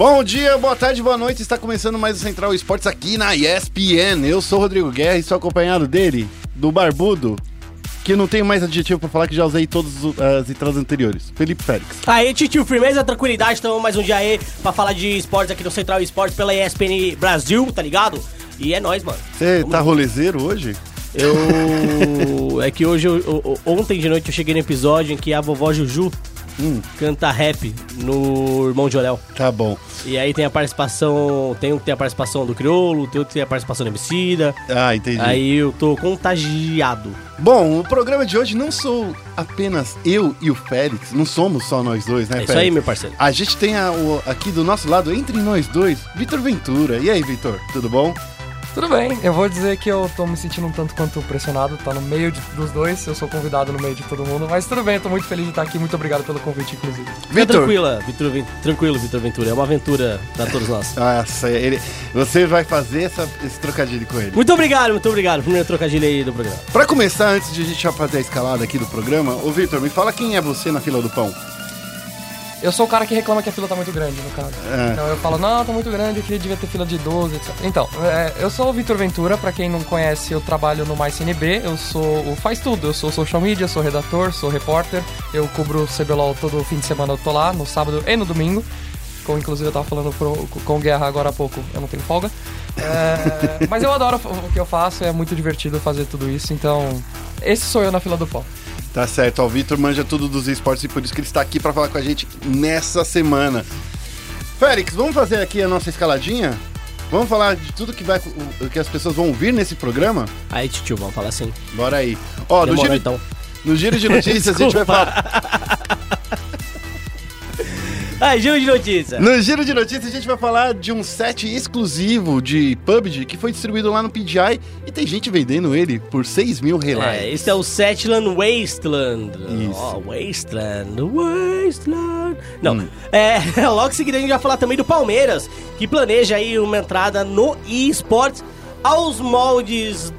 Bom dia, boa tarde, boa noite. Está começando mais o Central Esportes aqui na ESPN. Eu sou o Rodrigo Guerra e sou acompanhado dele, do Barbudo, que não tenho mais adjetivo pra falar que já usei todas as entradas anteriores. Felipe Félix. Aí, tio, firmeza, tranquilidade, estamos mais um dia aí pra falar de esportes aqui no Central Esportes pela ESPN Brasil, tá ligado? E é nóis, mano. Você tá rolezeiro hoje? Eu. é que hoje, eu, eu- ontem de noite, eu cheguei no episódio em que a vovó Juju Hum, canta rap no Irmão de Orel. tá bom. E aí tem a participação. Tem um que tem a participação do Criolo, tem outro que tem a participação do Emicida. Ah, entendi. Aí eu tô contagiado. Bom, o programa de hoje não sou apenas eu e o Félix, não somos só nós dois, né, É isso Félix? aí, meu parceiro. A gente tem a- o- aqui do nosso lado, entre nós dois, Vitor Ventura. E aí, Vitor, tudo bom? Tudo bem, eu vou dizer que eu tô me sentindo um tanto quanto pressionado, tá no meio de- dos dois, eu sou convidado no meio de todo mundo, mas tudo bem, eu tô muito feliz de estar aqui, muito obrigado pelo convite, inclusive. Fica Vitor. tranquila, Vitor, tranquilo, Vitor Ventura. É uma aventura pra todos nós. Nossa, ele, você vai fazer essa- esse trocadilho com ele. Muito obrigado, muito obrigado. Primeiro trocadilho aí do programa. Pra começar, antes de a gente já fazer a escalada aqui do programa, ô Vitor, me fala quem é você na fila do pão. Eu sou o cara que reclama que a fila tá muito grande, no caso. É. Então eu falo, não, tá muito grande, eu queria devia ter fila de 12, etc. Então, é, eu sou o Vitor Ventura, pra quem não conhece, eu trabalho no Mais CNB, eu sou o faz tudo, eu sou social media, sou redator, sou repórter, eu cubro o CBLOL todo fim de semana, eu tô lá, no sábado e no domingo. Como inclusive eu tava falando pro, com Guerra agora há pouco, eu não tenho folga. É, mas eu adoro o que eu faço, é muito divertido fazer tudo isso, então esse sou eu na fila do pão. Tá certo, ó, o Vitor manja tudo dos esportes e por isso que ele está aqui pra falar com a gente nessa semana. Félix, vamos fazer aqui a nossa escaladinha? Vamos falar de tudo que, vai, que as pessoas vão ouvir nesse programa? Aí, tio, vamos falar assim. Bora aí. Ó, no Demorou giro, então. no giro de notícias a gente vai falar. Aí, giro de notícia. No giro de notícias a gente vai falar de um set exclusivo de PUBG que foi distribuído lá no PGI e tem gente vendendo ele por 6 mil reais. É, esse é o Setland Wasteland. Isso. Ó, Wasteland, Wasteland. Não, Hum. é, logo em seguida a gente vai falar também do Palmeiras, que planeja aí uma entrada no eSports aos moldes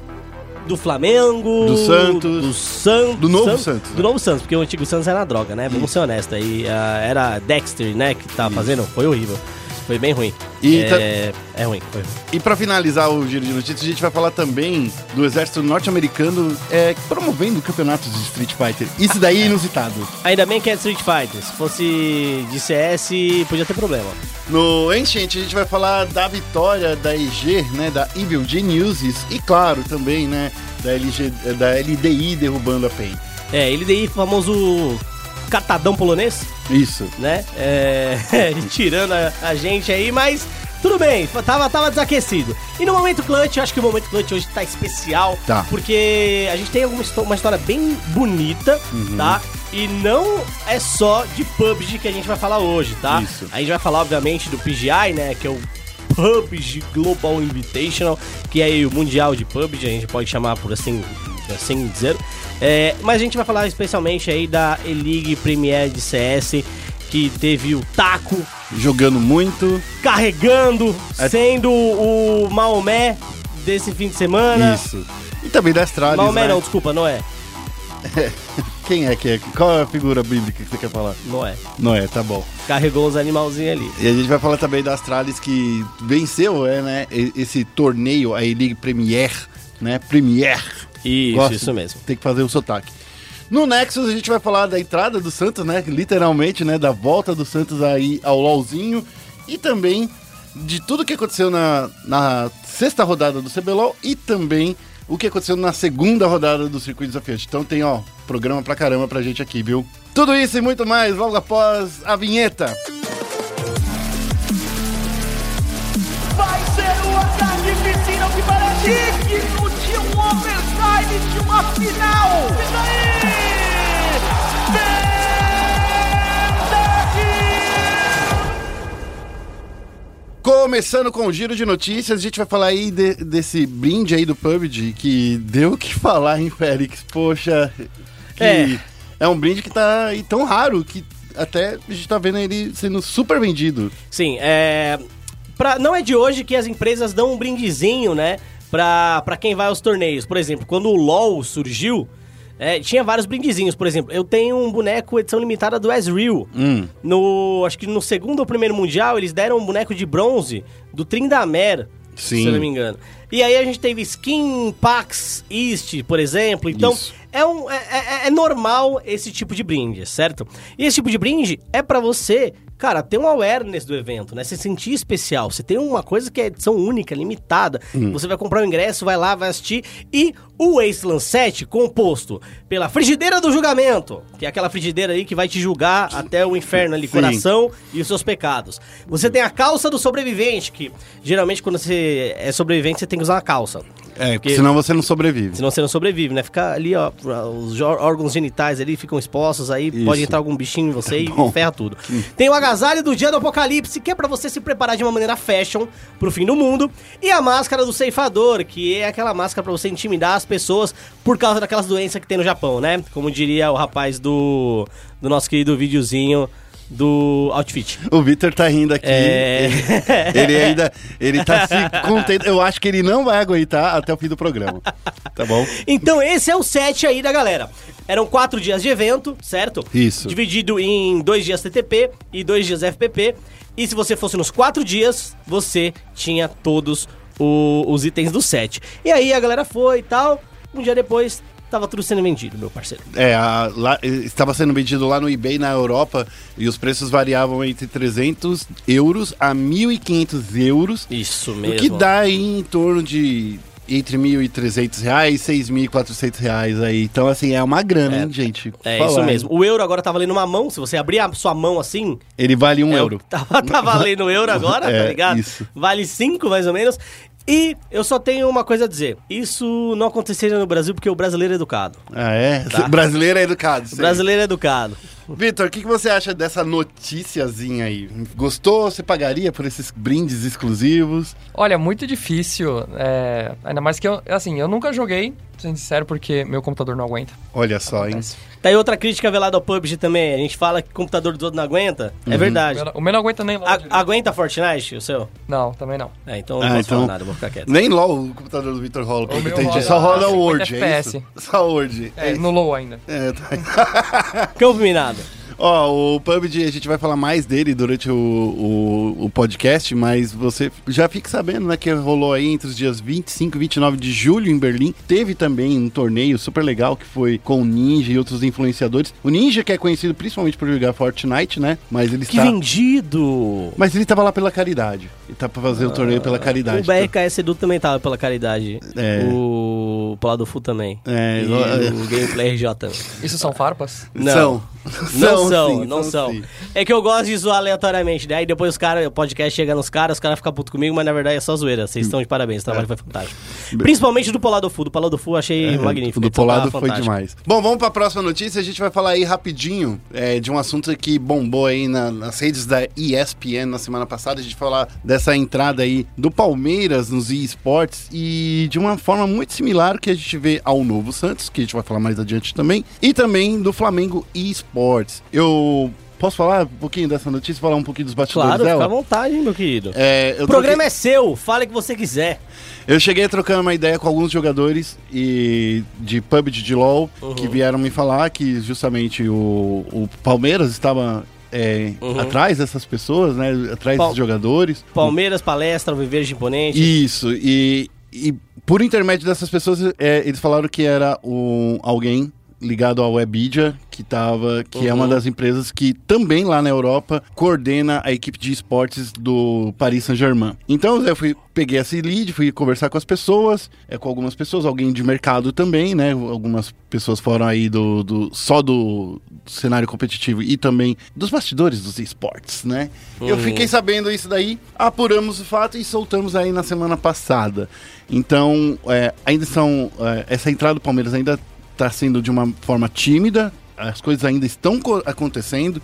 do Flamengo, Do Santos. do, San... Do novo San- Santos, né? do novo Santos, porque o antigo Santos era droga, né? Vamos ser honestos aí, ah, era Dexter, né, que tava fazendo, foi horrível. Foi bem ruim. E é, é ruim, foi. E pra finalizar o giro de notícias, a gente vai falar também do exército norte-americano é, promovendo campeonatos de Street Fighter. Isso daí é inusitado. Ainda bem que é Street Fighter. Se fosse de CS, podia ter problema. No Ancient, a gente vai falar da vitória da EG, né, da Evil Geniuses, e claro, também, né, da, LG, da LDI derrubando a PEN. É, daí famoso catadão polonês, Isso. né? É, tirando a, a gente aí, mas tudo bem, tava, tava desaquecido. E no momento clutch, eu acho que o momento clutch hoje tá especial, Tá. porque a gente tem histó- uma história bem bonita, Uhum. tá? E não é só de PUBG que a gente vai falar hoje, tá? Isso. A gente vai falar, obviamente, do PGI, né? Que é o PUBG Global Invitational, que é o Mundial de PUBG, a gente pode chamar por assim, assim dizer. É, mas a gente vai falar especialmente aí da E-League Premier de CS, que teve o Taco Jogando muito. carregando, É- sendo o Maomé desse fim de semana. Isso. E também da Astralis, Maomé né? não, desculpa, não é. Quem é que é? Qual é a figura bíblica que você quer falar? Não é. Não é, tá bom. Carregou os animalzinhos ali. E a gente vai falar também da Astralis que venceu, é, né, esse torneio, a E-League Premier, né, Premier. Isso, Gosto. isso mesmo. Tem que fazer o sotaque. No Nexus a gente vai falar da entrada do Santos, né, literalmente, né, da volta do Santos aí ao LoLzinho e também de tudo que aconteceu na, na sexta rodada do CBLOL e também o que aconteceu na segunda rodada do Circuito Desafiante. Então tem, ó, programa pra caramba pra gente aqui, viu? Tudo isso e muito mais logo após a vinheta. Vai ser uma carnificina que parece de uma final. E daí? Começando com o giro de notícias, a gente vai falar aí de- desse brinde aí do PUBG que deu o que falar, hein, Félix? Poxa, que É. é um brinde que tá aí tão raro que até a gente tá vendo ele sendo super vendido. Sim, é. Pra, não é de hoje que as empresas dão um brindezinho, né? Pra, pra quem vai aos torneios. Por exemplo, quando o LoL surgiu, É, tinha vários brindezinhos, por exemplo. Eu tenho um boneco edição limitada do Ezreal. Hum. No, acho que no segundo ou primeiro mundial, eles deram um boneco de bronze do Trindamer, se Sim. eu não me engano. E aí a gente teve skin Pax East, por exemplo. Então, Isso. é, um, é, é- é normal esse tipo de brinde, certo? E esse tipo de brinde é pra você, cara, ter um awareness do evento, né? Se sentir especial. Você tem uma coisa que é edição única, limitada. Hum. Você vai comprar o ingresso, vai lá, vai assistir. E o Wasteland 7, composto pela frigideira do julgamento, que é aquela frigideira aí que vai te julgar até o inferno ali, Sim. coração e os seus pecados. Você tem a calça do sobrevivente, que geralmente quando você é sobrevivente, você tem que usar uma calça. É, Porque- senão você não sobrevive. Senão você não sobrevive, né? Fica ali, ó, os órgãos genitais ali ficam expostos, aí Isso. pode entrar algum bichinho em você Bom. e ferra tudo. Tem o agasalho do dia do apocalipse, que é pra você se preparar de uma maneira fashion pro fim do mundo. E a máscara do ceifador, que é aquela máscara pra você intimidar as pessoas por causa daquelas doenças que tem no Japão, né? Como diria o rapaz do, do nosso querido videozinho do Outfit. O Vitor tá rindo aqui. É. Ele, ele ainda. Ele tá se contendo. Eu acho que ele não vai aguentar até o fim do programa. Tá bom? Então esse é o set aí da galera. Eram quatro dias de evento, certo? Isso. Dividido em dois dias TTP e dois dias FPP. E se você fosse nos quatro dias, você tinha todos o- os itens do set. E aí a galera foi e tal. Um dia depois, tava tudo sendo vendido, meu parceiro. É, a- lá, estava sendo vendido lá no eBay na Europa e os preços variavam entre 300 euros a 1.500 euros. Isso O mesmo. que dá aí em torno de entre 1.300 reais e 6.400 reais aí. Então, assim, é uma grana, hein, gente? É Falar, isso mesmo. O euro agora tá valendo uma mão. Se você abrir a sua mão assim, Ele vale um É, euro. Tá, tá valendo euro agora, É, tá ligado? isso. Vale 5 mais ou menos. E eu só tenho uma coisa a dizer. Isso não aconteceria no Brasil porque o brasileiro é educado. Ah, é? Tá. Brasileiro é educado. O sei. brasileiro é educado. Vitor, o que, que você acha dessa noticiazinha aí? Gostou? Você pagaria por esses brindes exclusivos? Olha, muito difícil. é, ainda mais que eu, assim, eu nunca joguei, sendo sincero, porque meu computador não aguenta. Olha só, hein? Tá aí outra crítica velada ao PUBG também. A gente fala que o computador do outro não aguenta. Uhum. É verdade. o meu não aguenta nem A- load. aguenta Fortnite, o seu? Não, também não. É, então eu Ah, não posso então- falar nada, eu vou ficar quieto. Nem LOL o computador do Vitor rola, pelo O que entendi. roda Só roda o 50 Word, é isso? Só Word. É, isso. no low ainda. É, tá. Campo minado. Ó, o PUBG, a gente vai falar mais dele durante o, o, o podcast, mas você já fique sabendo, né, que rolou aí entre os dias 25 e 29 de julho em Berlim. Teve também um torneio super legal que foi com o Ninja e outros influenciadores. O Ninja, que é conhecido principalmente por jogar Fortnite, né, mas ele Que está... vendido! Mas ele tava lá pela caridade. Ele tá pra fazer o torneio pela caridade. O BRKS Edu também tava pela caridade. É. O Polado Fu também. É, e o Gameplay RJ também. Isso são farpas? Não. São. Não são, sim, não são. sim. É que eu gosto de zoar aleatoriamente, né? Aí depois os caras, o podcast chega nos caras, os caras ficam putos comigo, mas na verdade é só zoeira. Vocês estão de parabéns, o trabalho foi fantástico. Principalmente do Polado Fu. Do Polado Fu achei magnífico. É, Do a edição Polado foi fantástica. demais. Bom, vamos pra próxima notícia. A gente vai falar aí rapidinho é, de um assunto que bombou aí na- nas redes da ESPN na semana passada. A gente vai falar dessa entrada aí do Palmeiras nos eSports e de uma forma muito similar que a gente vê ao Novo Santos, que a gente vai falar mais adiante também, e também do Flamengo eSports. Eu posso falar um pouquinho dessa notícia, falar um pouquinho dos bastidores Claro, fica à dela? vontade, meu querido. É, o programa troquei- é seu, fale o que você quiser. Eu cheguei trocando uma ideia com alguns jogadores e de PUBG de LoL Uhum. que vieram me falar que justamente o, o Palmeiras estava é, Uhum. atrás dessas pessoas, né? Atrás Pal- dos jogadores. Palmeiras, palestra, Viver de Imponente. Isso, e, e por intermédio dessas pessoas, é, eles falaram que era um, alguém ligado à Webidia, que tava, que é uma Uhum. das empresas que também lá na Europa coordena a equipe de esportes do Paris Saint-Germain. Então eu fui, peguei esse lead, fui conversar com as pessoas, é, com algumas pessoas, alguém de mercado também, né? Algumas pessoas foram aí do, do só do cenário competitivo e também dos bastidores dos esportes, né? Eu Uhum. fiquei sabendo isso daí, apuramos o fato e soltamos aí na semana passada. Então, é, ainda são. é, essa entrada do Palmeiras ainda está sendo de uma forma tímida, as coisas ainda estão co- acontecendo,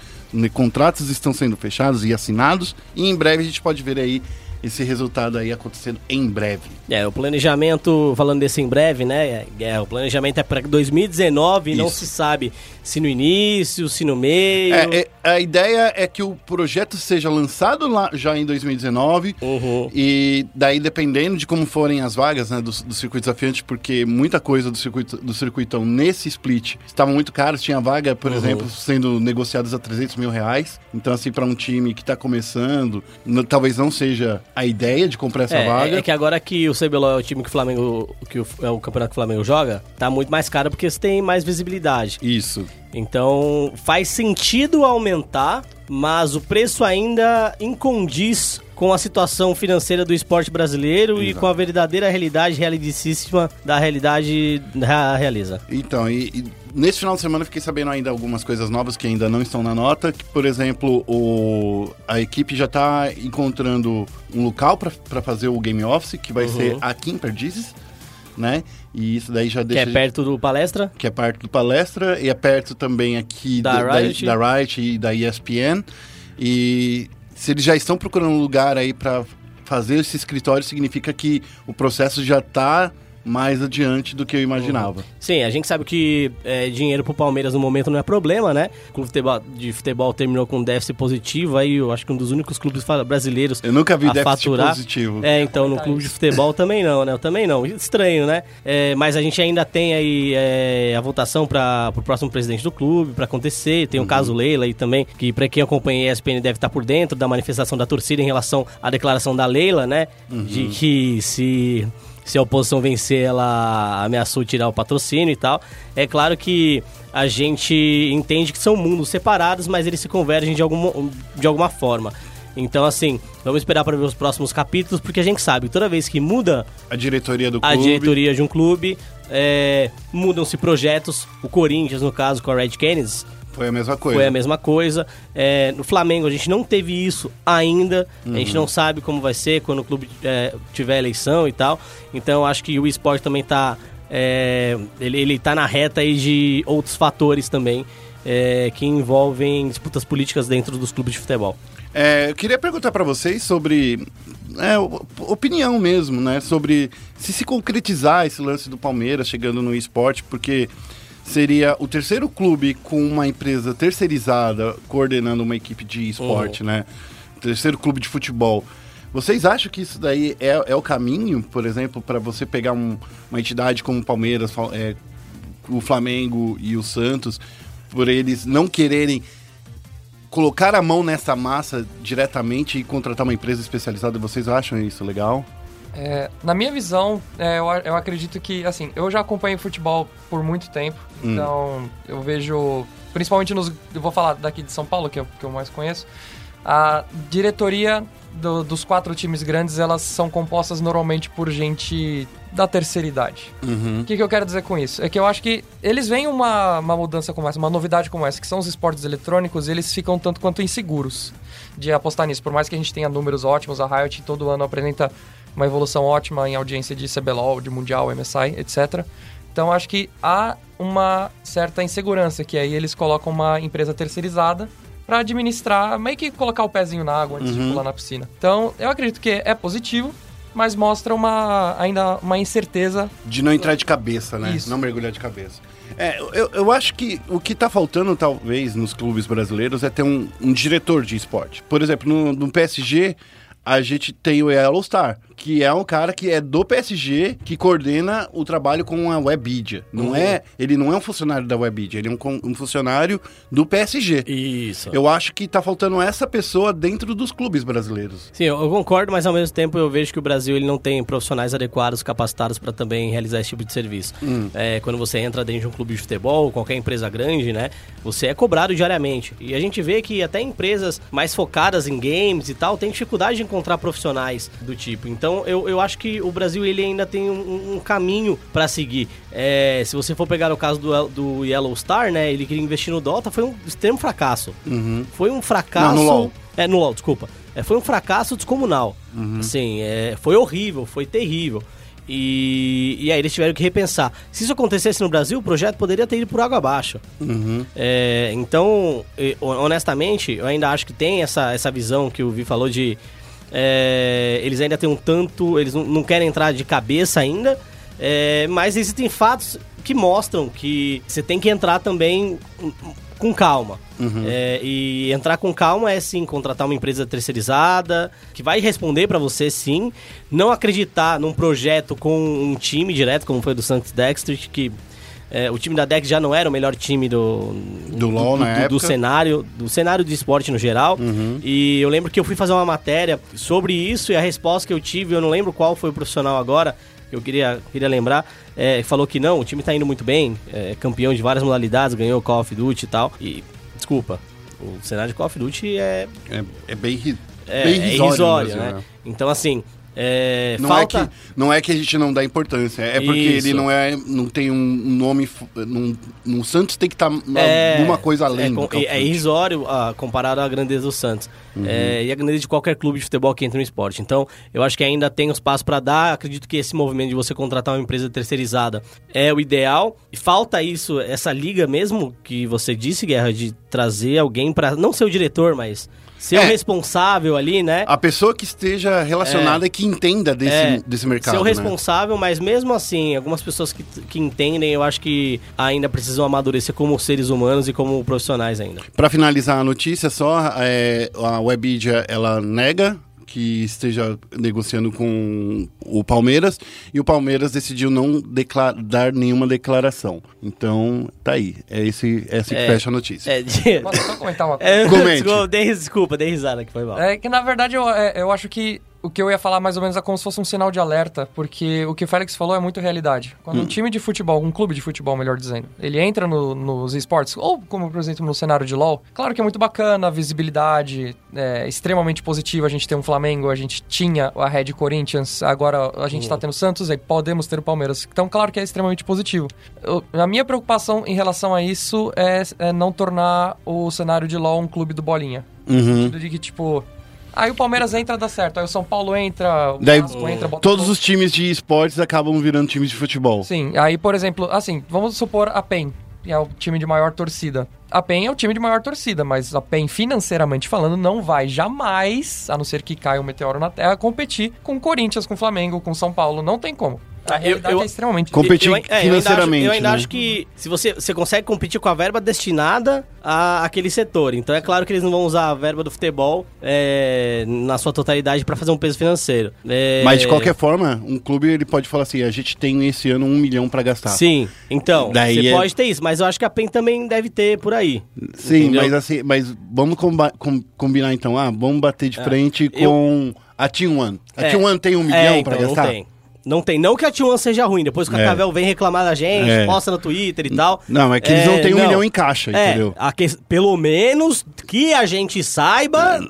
contratos estão sendo fechados e assinados, e em breve a gente pode ver aí esse resultado aí acontecendo em breve. É, o planejamento, falando desse em breve, né? É, o planejamento é para 2019 e não se sabe se no início, se no meio. É, é, a ideia é que o projeto seja lançado lá já em 2019 Uhum. e daí dependendo de como forem as vagas né, do, do circuito desafiante, porque muita coisa do circuito do circuitão nesse split estava muito caro, tinha vaga, por Uhum. exemplo, sendo negociadas a 300 mil reais. Então assim para um time que está começando, talvez não seja a ideia de comprar essa É, vaga. é, é que agora que o CBLOL é o time que o Flamengo, que o, é o campeonato que o Flamengo joga, tá muito mais caro porque você tem mais visibilidade. Isso. Então faz sentido aumentar, mas o preço ainda incondiz com a situação financeira do esporte brasileiro e Exato. com a verdadeira realidade realidíssima da realidade da realiza. Então, e, e nesse final de semana eu fiquei sabendo ainda algumas coisas novas que ainda não estão na nota. Que, por exemplo, o, a equipe já está encontrando um local para fazer o Game Office, que vai Uhum. ser aqui em Perdizes, né? E isso daí já Que deixa... é perto do palestra. que é perto do palestra e é perto também aqui Da da, Riot. da Riot e da ESPN. E se eles já estão procurando um lugar aí para fazer esse escritório, significa que o processo já está mais adiante do que eu imaginava. Sim, a gente sabe que é, dinheiro pro Palmeiras no momento não é problema, né? O clube de futebol, de futebol terminou com déficit positivo, aí eu acho que um dos únicos clubes brasileiros Eu nunca vi a déficit faturar. positivo. É, então no clube de futebol também não, né? Eu também não. Estranho, né? É, mas a gente ainda tem aí é, a votação para o próximo presidente do clube para acontecer. Tem o caso Leila aí também, que para quem acompanha a ESPN deve estar por dentro da manifestação da torcida em relação à declaração da Leila, né? De que se se a oposição vencer, ela ameaçou tirar o patrocínio e tal. É claro que a gente entende que são mundos separados, mas eles se convergem de alguma, de alguma forma. Então, assim, vamos esperar para ver os próximos capítulos, porque a gente sabe, toda vez que muda A diretoria do a clube. diretoria de um clube, é, mudam-se projetos. O Corinthians, no caso, com a Red Canids, Foi a mesma coisa. foi a mesma coisa. É, no Flamengo a gente não teve isso ainda. A gente não sabe como vai ser quando o clube é, tiver eleição e tal. Então eu acho que o esporte também tá. é, ele, ele tá na reta aí de outros fatores também. é, que envolvem disputas políticas dentro dos clubes de futebol. É, eu queria perguntar para vocês sobre é, opinião mesmo, né? Sobre se se concretizar esse lance do Palmeiras chegando no esporte, porque seria o terceiro clube com uma empresa terceirizada coordenando uma equipe de esporte, né? Terceiro clube de futebol. Vocês acham que isso daí é, é o caminho, por exemplo, para você pegar um- uma entidade como o Palmeiras, é, o Flamengo e o Santos, por eles não quererem colocar a mão nessa massa diretamente e contratar uma empresa especializada, vocês acham isso legal? É, na minha visão, é, eu, eu acredito que, assim, eu já acompanhei futebol por muito tempo, Hum. então eu vejo, principalmente nos. Eu vou falar daqui de São Paulo, que é o que eu mais conheço. A diretoria do- dos quatro times grandes, elas são compostas normalmente por gente da terceira idade. O que, que eu quero dizer com isso? É que eu acho que eles veem uma, uma mudança como essa, uma novidade como essa, que são os esportes eletrônicos, eles ficam tanto quanto inseguros de apostar nisso. Por mais que a gente tenha números ótimos, a Riot todo ano apresenta uma evolução ótima em audiência de CBLOL, de Mundial, MSI, etc. Então acho que há uma certa insegurança, que aí eles colocam uma empresa terceirizada para administrar, meio que colocar o pezinho na água antes de pular na piscina. Então eu acredito que é positivo, mas mostra uma ainda uma incerteza De não entrar de cabeça, né? Isso. Não mergulhar de cabeça. É, eu, eu acho que o que tá faltando, talvez, nos clubes brasileiros é ter um, um diretor de esporte. Por exemplo, no, no PSG, a gente tem o Yellow Star, que é um cara que é do PSG, que coordena o trabalho com a Webidia. Não é, ele não é um funcionário da Webidia, ele é um, um funcionário do PSG. Isso. Eu acho que tá faltando essa pessoa dentro dos clubes brasileiros. Sim, eu eu concordo, mas ao mesmo tempo eu vejo que o Brasil ele não tem profissionais adequados, capacitados para também realizar esse tipo de serviço. É, quando você entra dentro de um clube de futebol, qualquer empresa grande, né, você é cobrado diariamente. E a gente vê que até empresas mais focadas em games e tal têm dificuldade de encontrar profissionais do tipo. Então eu, eu acho que o Brasil ele ainda tem um, um caminho para seguir. É, se você for pegar o caso do, do Yellow Star, né, ele queria investir no Dota, foi um extremo fracasso. Foi um fracasso. Não, no LoL. É, no LoL, desculpa. É, foi um fracasso descomunal. Assim, é, foi horrível, foi terrível. E, e aí eles tiveram que repensar. Se isso acontecesse no Brasil, o projeto poderia ter ido por água abaixo. É, então, honestamente, eu ainda acho que tem essa, essa visão que o Vi falou de É, eles ainda têm um tanto. Eles não, não querem entrar de cabeça ainda. É, mas existem fatos que mostram que você tem que entrar também com calma. É, e entrar com calma é sim contratar uma empresa terceirizada que vai responder pra você sim. Não acreditar num projeto com um time direto, como foi do Santos Dexter, que é, o time da Dex já não era o melhor time do, Do LoL na do, época. do cenário, do cenário de esporte no geral. E eu lembro que eu fui fazer uma matéria sobre isso e a resposta que eu tive, eu não lembro qual foi o profissional agora, que eu queria, queria lembrar, é, falou que não, o time tá indo muito bem, é campeão de várias modalidades, ganhou Call of Duty e tal. E, desculpa, o cenário de Call of Duty é, É, é bem, ri- é, bem é irrisório, Brasil, né? Então, assim, é, Não, falta... é que, não é que a gente não dá importância, é porque Isso. ele não é não tem um nome. Não, no Santos tem que estar É, alguma coisa além é, Call of é Duty. irrisório ah, comparado à grandeza do Santos. É, e a grandeza de qualquer clube de futebol que entra no esporte. Então, eu acho que ainda tem os passos para dar. Acredito que esse movimento de você contratar uma empresa terceirizada é o ideal. E falta isso, essa liga mesmo que você disse, Guerra, de trazer alguém para não ser o diretor, mas ser É. o responsável ali, né? A pessoa que esteja relacionada e que entenda desse, É, desse mercado. Ser o né? responsável, mas mesmo assim, algumas pessoas que, que entendem, eu acho que ainda precisam amadurecer como seres humanos e como profissionais ainda. Para finalizar a notícia, só é, a Webidia ela nega que esteja negociando com o Palmeiras e o Palmeiras decidiu não dar nenhuma declaração. Então, tá aí. É esse, é assim que É. fecha a notícia. É, de... Posso só comentar uma coisa? É, Comente. desculpa, dei, desculpa, dei risada que foi mal. É que na verdade eu, é, eu acho que o que eu ia falar mais ou menos é como se fosse um sinal de alerta, porque o que o Félix falou é muito realidade. Quando um time de futebol, um clube de futebol, melhor dizendo, ele entra no- nos esportes, ou como por exemplo no cenário de LoL, claro que é muito bacana, a visibilidade é extremamente positiva. A gente tem um Flamengo, a gente tinha a Red Corinthians, agora a gente tá tendo o Santos, aí podemos ter o Palmeiras. Então, claro que é extremamente positivo. Eu- a minha preocupação em relação a isso é, é não tornar o cenário de LoL um clube do bolinha. No Uhum. sentido de que, tipo. Aí o Palmeiras entra, dá certo. Aí o São Paulo entra, o Daí, Vasco entra, bota todos os times de esportes acabam virando times de futebol. Sim, aí, por exemplo, assim, vamos supor a PEN, que é o time de maior torcida. A PEN é o time de maior torcida, mas a PEN, financeiramente falando, não vai jamais, a não ser que caia um meteoro na Terra, competir com o Corinthians, com o Flamengo, com o São Paulo. Não tem como. A eu- realidade eu- é extremamente... Com- Competir Eu- eu- é, eu ainda financeiramente, acho- Eu ainda né? acho que se você, você consegue competir com a verba destinada a aquele setor. Então é claro que eles não vão usar a verba do futebol é, na sua totalidade para fazer um peso financeiro. É, Mas de qualquer forma, um clube ele pode falar assim: a gente tem esse ano um milhão pra gastar. Sim, então, Daí você é- pode ter isso, mas eu acho que a PEN também deve ter por aí. Sim, Entendeu? mas assim, mas vamos com- combinar então. Ah, vamos bater de frente É. Eu- com a Team One. A É. Team One tem um É, milhão então, pra gastar? Não tem. Não tem. Não que a T1 seja ruim, depois o É. Cavel vem reclamar da gente, É. posta no Twitter e tal. Não, é que eles não têm um milhão em caixa, É, entendeu? a que- pelo menos que a gente saiba.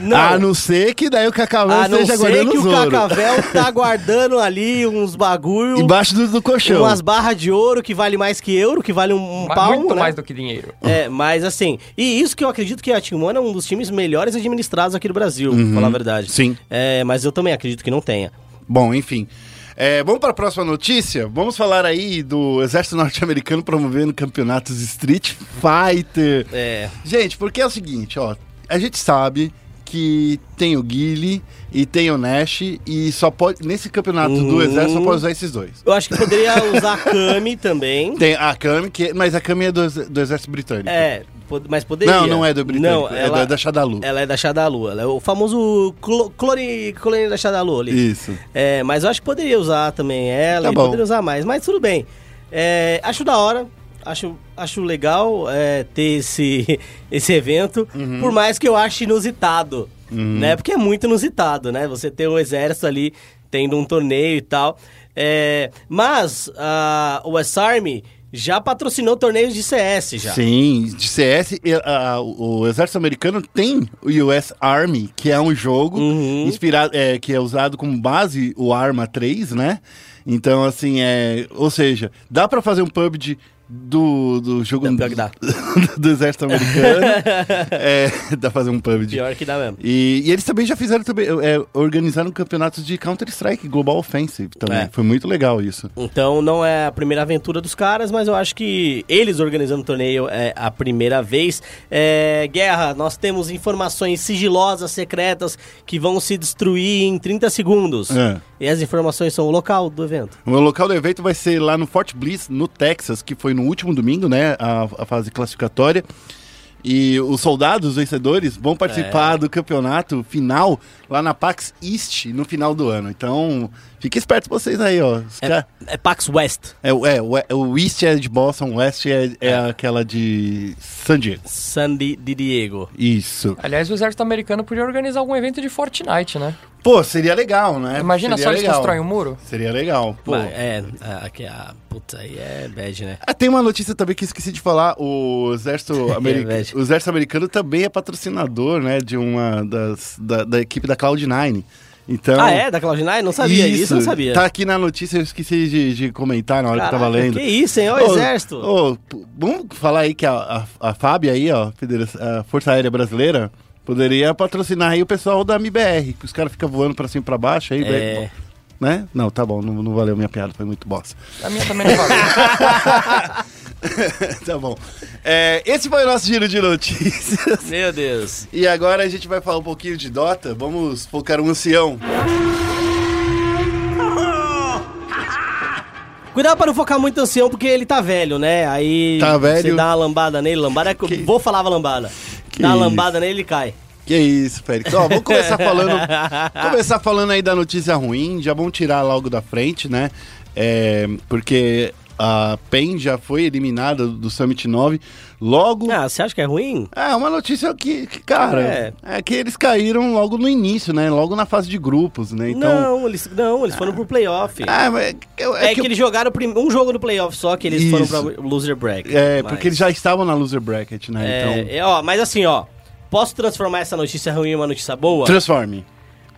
Não. A não ser que daí o Cacavel A não esteja ser guardando que o ouro. Cacavel tá guardando ali uns bagulho, Embaixo do, do colchão. umas barras de ouro que vale mais que euro, que vale um, um Ma- pau, muito né? mais do que dinheiro. É, mas assim, e isso que eu acredito que a Timona é um dos times melhores administrados aqui do Brasil, pra falar a verdade. Uhum. Sim. É, mas eu também acredito que não tenha. Bom, enfim. É, vamos para a próxima notícia. Vamos falar aí do Exército Norte-Americano promovendo campeonatos Street Fighter. É. Gente, porque é o seguinte, ó. A gente sabe que tem o Guile e tem o Nash e só pode. Nesse campeonato do Uhum. Exército só pode usar esses dois. Eu acho que poderia usar a Kami também. Tem a Kami, que, mas a Kami é do, do Exército Britânico. É, mas poderia. Não, não é do Britânico, Não, é ela, da, da Shadalu. ela é da Shadalu. Ela é o famoso clo- clone, clone da Shadalu ali. Isso. É, mas eu acho que poderia usar também ela Tá poderia usar mais. Mas tudo bem. É, acho da hora. Acho, acho legal é, ter esse, esse evento, Uhum. por mais que eu ache inusitado, né? Porque é muito inusitado, né? Você ter o exército ali tendo um torneio e tal. É, mas a, o S-Army já patrocinou torneios de CS já. Sim, de CS, a- o Exército Americano tem o US Army, que é um jogo Uhum. inspirado, é, que é usado como base o Arma 3, né? Então, assim, é. Ou seja, dá pra fazer um PUBG do, do jogo que dá. do exército americano. é, dá pra fazer um PUBG. Pior que dá mesmo. E, e eles também já fizeram também, é, organizaram campeonatos de Counter-Strike Global Offensive também. É. Foi muito legal isso. Então não é a primeira aventura dos caras, mas eu acho que eles organizando o torneio é a primeira vez. É, Guerra, nós temos informações sigilosas, secretas, que vão se destruir em 30 segundos. É. E as informações são o local do evento. O local do evento vai ser lá no Fort Bliss, no Texas, que foi no último domingo, né? A, a fase classificatória. E os soldados, os vencedores, vão participar É. do campeonato final lá na PAX East no final do ano. Então, fiquem espertos vocês aí, ó. É, é Pax West, É, o- é, o, é, o East é de Boston, o West é, é É. aquela de San Diego. Sandy de Diego. Isso. Aliás, o exército americano podia organizar algum evento de Fortnite, né? Pô, seria legal, né? Imagina seria só eles legal. constroem um muro. Seria legal. Pô. Mas, é, aqui, a, puta, aí é bad, né? Ah, tem uma notícia também que esqueci de falar. O exército, Ameri- velho. o exército americano também é patrocinador, né, de uma das da, da equipe da Cloud9. Então, Ah, é? Da Cloud9? Não sabia, isso, eu não sabia. Tá aqui na notícia, eu esqueci de, de comentar na hora que eu tava Caraca, lendo. Que isso, hein? Ô, exército. ô, vamos falar aí que a, a, a FAB aí, ó, a Força Aérea Brasileira, poderia patrocinar aí o pessoal da MBR, que os caras ficam voando pra cima e pra baixo aí, É. né? Não, tá bom, não, não valeu minha piada, foi muito bosta. A minha também não valeu. tá bom. É, esse foi o nosso giro de notícias. Meu Deus. E agora a gente vai falar um pouquinho de Dota. Vamos focar um ancião. Cuidado pra não focar muito no ancião, porque ele tá velho, né? Aí Tá velho. você dá uma lambada nele, lambada é que, Que- eu vou falar lambada. Que dá uma lambada nele, ele cai. Que isso, Félix. Ó, vamos começar falando, começar falando aí da notícia ruim. Já vamos tirar logo da frente, né? É, porque a PEN já foi eliminada do Summit 9. Logo. Ah, você acha que é ruim? É, uma notícia que, que, cara, É. é. que eles caíram logo no início, né? Logo na fase de grupos, né? Então. Não, eles, não, eles foram pro playoff. Ah, mas é, é, é que, eles jogaram um jogo no playoff só, que eles Isso. foram pra loser bracket. É, Mas- porque eles já estavam na loser bracket, né? É, então. é, ó, mas assim, ó, posso transformar essa notícia ruim em uma notícia boa? Transforme.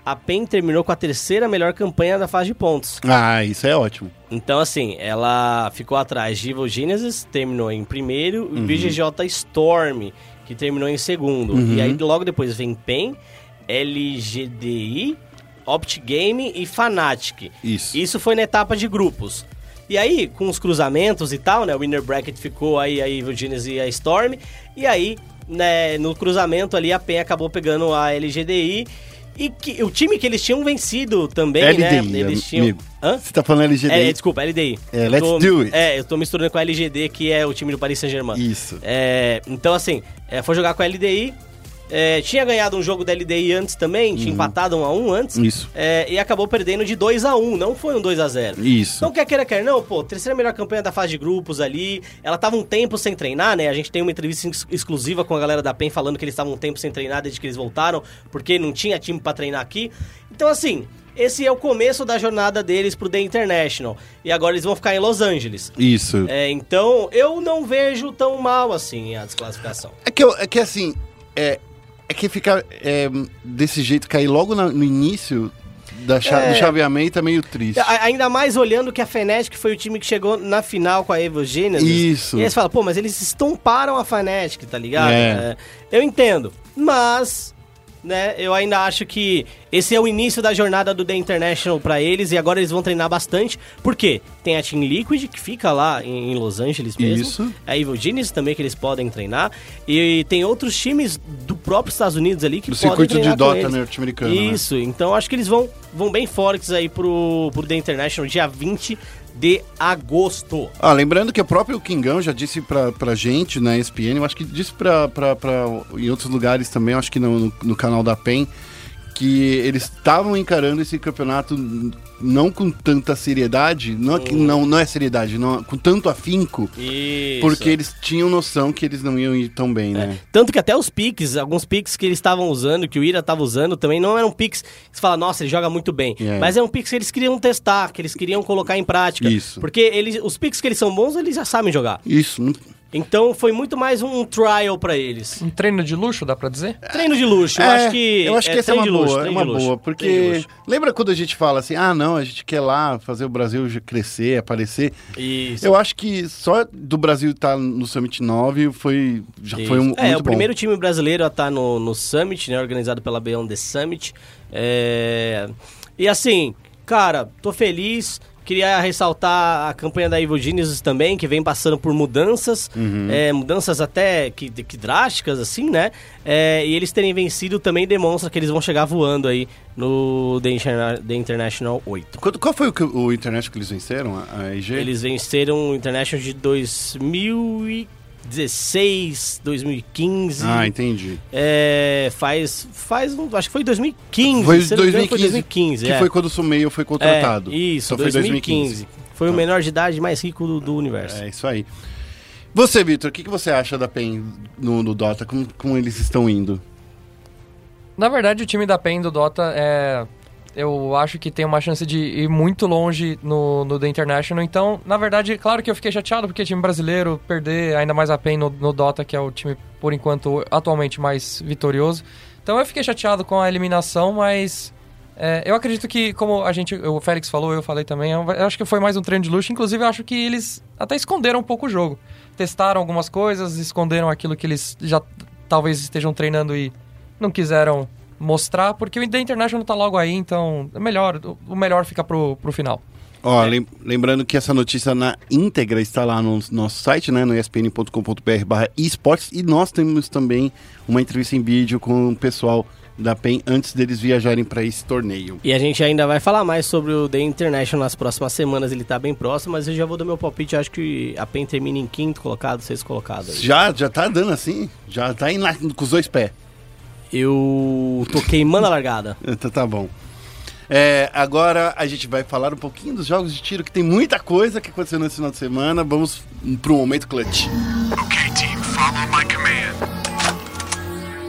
A PEN terminou com a terceira melhor campanha da fase de pontos. Ah, isso é ótimo. Então, assim, ela ficou atrás de Evil Genesis, terminou em primeiro, Uhum. e BGJ Storm, que terminou em segundo. Uhum. E aí logo depois vem PEN, LGDI, OptGame e Fnatic. Isso. Isso foi na etapa de grupos. E aí, com os cruzamentos e tal, né? O Winner Bracket ficou aí a Evil Genesis e a Storm. E aí, né, no cruzamento ali, a PEN acabou pegando a LGDI. E que, o time que eles tinham vencido também, LDI, né? Eles tinham. amigo. Hã? Você tá falando LGD? É, desculpa, LDI. É, Eu let's tô- do it. É, eu tô misturando com a LGD, que é o time do Paris Saint-Germain. Isso. É, então, assim, é, foi jogar com a LDI. É, tinha ganhado um jogo da LDI antes também, tinha empatado um a um antes. Uhum. Isso. é, e acabou perdendo de 2 a 1 não foi um 2 a 0 Isso. Então, quer queira, quer não, pô, terceira melhor campanha da fase de grupos ali. Ela tava um tempo sem treinar, né? A gente tem uma entrevista ex- exclusiva com a galera da PEN falando que eles estavam um tempo sem treinar desde que eles voltaram, porque não tinha time pra treinar aqui. Então, assim, esse é o começo da jornada deles pro The International. E agora eles vão ficar em Los Angeles. Isso. É, então, eu não vejo tão mal assim a desclassificação. É que, eu- é que assim, é, é que ficar é, desse jeito, cair logo na- no início da cha- É. do chaveamento é meio triste. Ainda mais olhando que a Fnatic foi o time que chegou na final com a Evo Genesis. Isso. E aí você fala, pô, mas eles estomparam a Fnatic, tá ligado? É. É, eu entendo. Mas, né, eu ainda acho que esse é o início da jornada do The International pra eles e agora eles vão treinar bastante. Por quê? Tem a Team Liquid, que fica lá em, Los Angeles mesmo. Isso. A Evil Genius também, que eles podem treinar. E tem outros times do próprio Estados Unidos ali que Do podem circuito de Dota norte-americano, né? Isso, então acho que eles vão, vão bem fortes aí pro, pro The International dia 20 de agosto. Ah, lembrando que o próprio Kingão já disse pra, pra gente na ESPN, eu acho que disse pra, pra, pra, em outros lugares também, eu acho que no, no, no canal da PEN, que eles estavam encarando esse campeonato não com tanta seriedade, não, é que- não, não é seriedade, não, com tanto afinco, Isso. porque eles tinham noção que eles não iam ir tão bem, né? Tanto que até os piques, alguns piques que eles estavam usando, que o Ira estava usando, também não eram piques que você fala, nossa, ele joga muito bem. É. Mas é um piques que eles queriam testar, que eles queriam colocar em prática. Isso. Porque eles, os piques que eles são bons, eles já sabem jogar. Isso. Então foi muito mais um trial pra eles. Um treino de luxo, dá pra dizer? Treino de luxo, eu É, acho que. Eu acho que essa é uma de luxo, boa, é uma luxo, boa. treino de Porque lembra quando a gente fala assim, ah, não, a gente quer lá fazer o Brasil crescer, aparecer. Isso. Eu acho que só do Brasil estar no Summit 9 foi, já foi um, Isso. muito É, o bom. primeiro time brasileiro a estar no, no Summit, né? Organizado pela Beyond the Summit. É, E assim, cara, tô feliz. Queria ressaltar a campanha da Evil Geniuses também, que vem passando por mudanças, Uhum. é, mudanças até que, que drásticas, assim, né? É, e eles terem vencido também demonstra que eles vão chegar voando aí no The, Interna- The International 8. Qual, qual foi o, que- o International que eles venceram? A, a EG? Eles venceram o International de 2016, 2015. Ah, entendi. É, faz, faz, um- acho que foi 2015. Foi se eu não me engano, 2015, foi 2015, que é. foi quando o Sumeio foi contratado. É, isso, Então foi 2015. Foi o Tá. menor de idade mais rico do, do universo. É isso aí. Você, Vitor, o que, que você acha da PEN no, no Dota? Como, como eles estão indo? Na verdade, o time da PEN do Dota é. Eu acho que tem uma chance de ir muito longe no, no The International. Então, na verdade, claro que eu fiquei chateado porque time brasileiro perder ainda mais a PEN no, no Dota, que é o time, por enquanto, atualmente mais vitorioso. Então eu fiquei chateado com a eliminação, mas é, eu acredito que, como a gente, o Félix falou, eu falei também, eu acho que foi mais um treino de luxo. Inclusive, eu acho que eles até esconderam um pouco o jogo. Testaram algumas coisas, esconderam aquilo que eles já talvez estejam treinando e não quiseram mostrar, porque o The International tá logo aí, então é melhor, o- melhor fica pro, pro final. Ó, lem- lembrando que essa notícia na íntegra está lá no nosso site, né, no espn.com.br barra esportes, e nós temos também uma entrevista em vídeo com o pessoal da PEN antes deles viajarem para esse torneio. E a gente ainda vai falar mais sobre o The International nas próximas semanas, ele tá bem próximo, mas eu já vou dar meu palpite, acho que a PEN termina em quinto colocado, sexto colocado. aí. Já, já tá dando assim? Já tá indo lá com os dois pés. Eu tô queimando a largada. Então tá bom. É, agora a gente vai falar um pouquinho dos jogos de tiro, que tem muita coisa que aconteceu nesse final de semana. Vamos pro momento clutch. Okay, team, follow my command.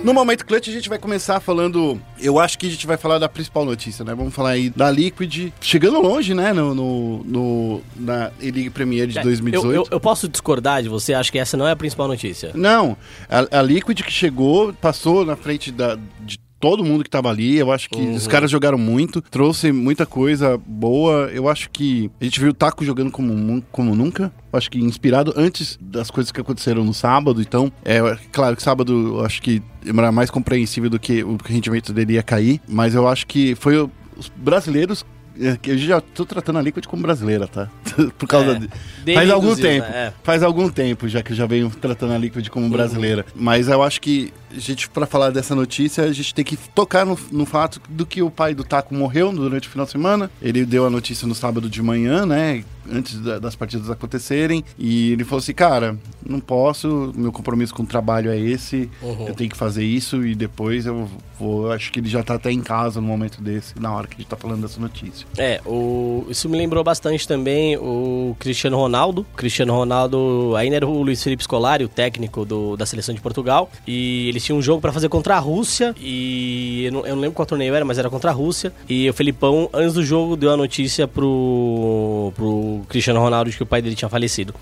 No momento clutch a gente vai começar falando. Eu acho que a gente vai falar da principal notícia, né? Vamos falar aí da Liquid, chegando longe, né? No, no, no- na E-League Premier de É, 2018. Eu, eu, eu posso discordar de você, acho que essa não é a principal notícia. Não, a, a Liquid que chegou, passou na frente da, de todo mundo que tava ali. Eu acho que Uhum. os caras jogaram muito, trouxe muita coisa boa. Eu acho que a gente viu o Taco jogando como, como nunca. Eu acho que inspirado antes das coisas que aconteceram no sábado. Então, é claro que sábado eu acho que era mais compreensível do que o rendimento dele ia cair. Mas eu acho que foi os brasileiros. É, Eu já tô tratando a Liquid como brasileira, tá? Por causa É, de. Faz algum tempo. né? É. Faz algum tempo já que eu já venho tratando a Liquid como brasileira. Mas eu acho que a gente, pra falar dessa notícia, a gente tem que tocar no, no fato do que o pai do Taco morreu durante o final de semana. Ele deu a notícia no sábado de manhã, né? Antes da- das partidas acontecerem. E ele falou assim: Cara, não posso, meu compromisso com o trabalho é esse, Uhum. eu tenho que fazer isso e depois eu vou. Acho que ele já tá até em casa no momento desse, na hora que a gente tá falando dessa notícia. É, o, isso me lembrou bastante também o Cristiano Ronaldo. O Cristiano Ronaldo ainda era o Luiz Felipe Scolari, o técnico do- da seleção de Portugal. E eles tinham um jogo pra fazer contra a Rússia. E eu não, eu não lembro qual torneio era, mas era contra a Rússia. E o Felipão, antes do jogo, deu a notícia pro, pro Cristiano Ronaldo de que o pai dele tinha falecido.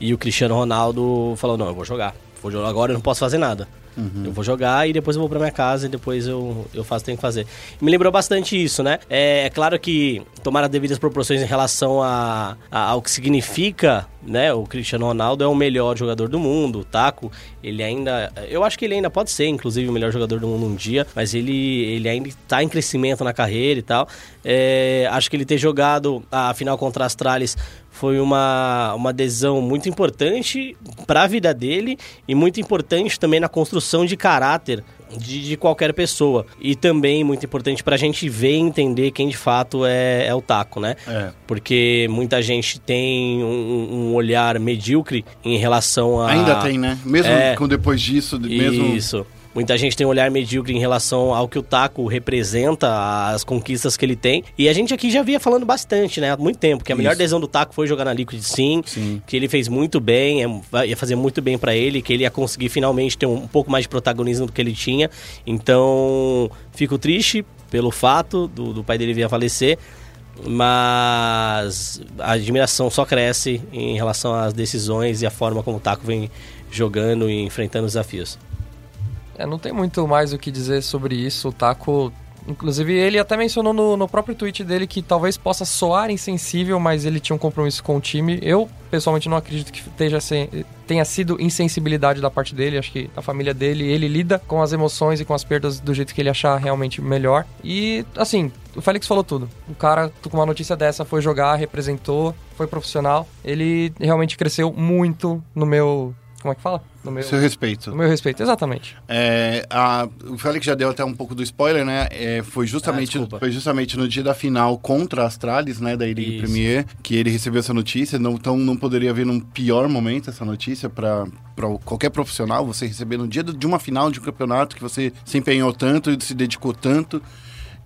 E o Cristiano Ronaldo falou: Não, eu vou jogar. Vou jogar agora, eu não posso fazer nada. Eu vou jogar e depois eu vou pra minha casa e depois eu, eu faço o que tenho que fazer. Me lembrou bastante isso, né? É, é claro que tomar as devidas proporções em relação a, a- ao que significa, né? O Cristiano Ronaldo é o melhor jogador do mundo, o Taco, ele ainda... Eu acho que ele ainda pode ser, inclusive, o melhor jogador do mundo um dia, mas ele, ele ainda está em crescimento na carreira e tal. É, acho que ele ter jogado a final contra a Astralis foi uma, uma adesão muito importante para a vida dele e muito importante também na construção de caráter de, de qualquer pessoa. E também muito importante para a gente ver e entender quem de fato é, é o Taco, né? É. Porque muita gente tem um, um olhar medíocre em relação a. Ainda tem, né? Mesmo É. com depois disso, mesmo. Isso. Muita gente tem um olhar medíocre em relação ao que o Taco representa, as conquistas que ele tem. E a gente aqui já via falando bastante, né? Há muito tempo, que a melhor adesão do Taco foi jogar na Liquid sim, Sim. que ele fez muito bem, é- ia fazer muito bem pra ele, que ele ia conseguir finalmente ter um, pouco mais de protagonismo do que ele tinha. Então, fico triste pelo fato do, do pai dele vir a falecer. mas a admiração só cresce em relação às decisões e a forma como o Taco vem jogando e enfrentando os desafios. É, não tem muito mais o que dizer sobre isso. O Taco Inclusive, ele até mencionou no, no, próprio tweet dele que talvez possa soar insensível, mas ele tinha um compromisso com o time. Eu, pessoalmente, não acredito que esteja sem, tenha sido insensibilidade da parte dele. Acho que a família dele, ele lida com as emoções e com as perdas do jeito que ele achar realmente melhor. E, assim, o Félix falou tudo. O cara, com uma notícia dessa, foi jogar, representou, foi profissional. Ele realmente cresceu muito no meu como é que fala? No meu, Seu respeito. No meu respeito, exatamente. É, a, o Félix já deu até um pouco do spoiler, né? É, foi, justamente, ah, foi justamente no dia da final contra a Astralis, né? Da League Premier, que ele recebeu essa notícia. Não, então não poderia haver num pior momento essa notícia para qualquer profissional. Você receber no dia de uma final de um campeonato que você se empenhou tanto e se dedicou tanto.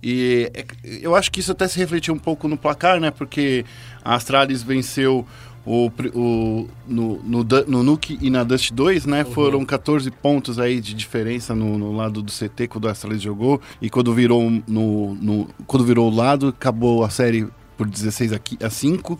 E é, eu acho que isso até se refletiu um pouco no placar, né? Porque a Astralis venceu o, o, no, no, no Nuke e na Dust 2, né? Uhum. Foram 14 pontos aí de diferença no, no lado do CT quando o Astralis jogou. E quando virou, no, no, quando virou o lado, acabou a série por 16 a 5.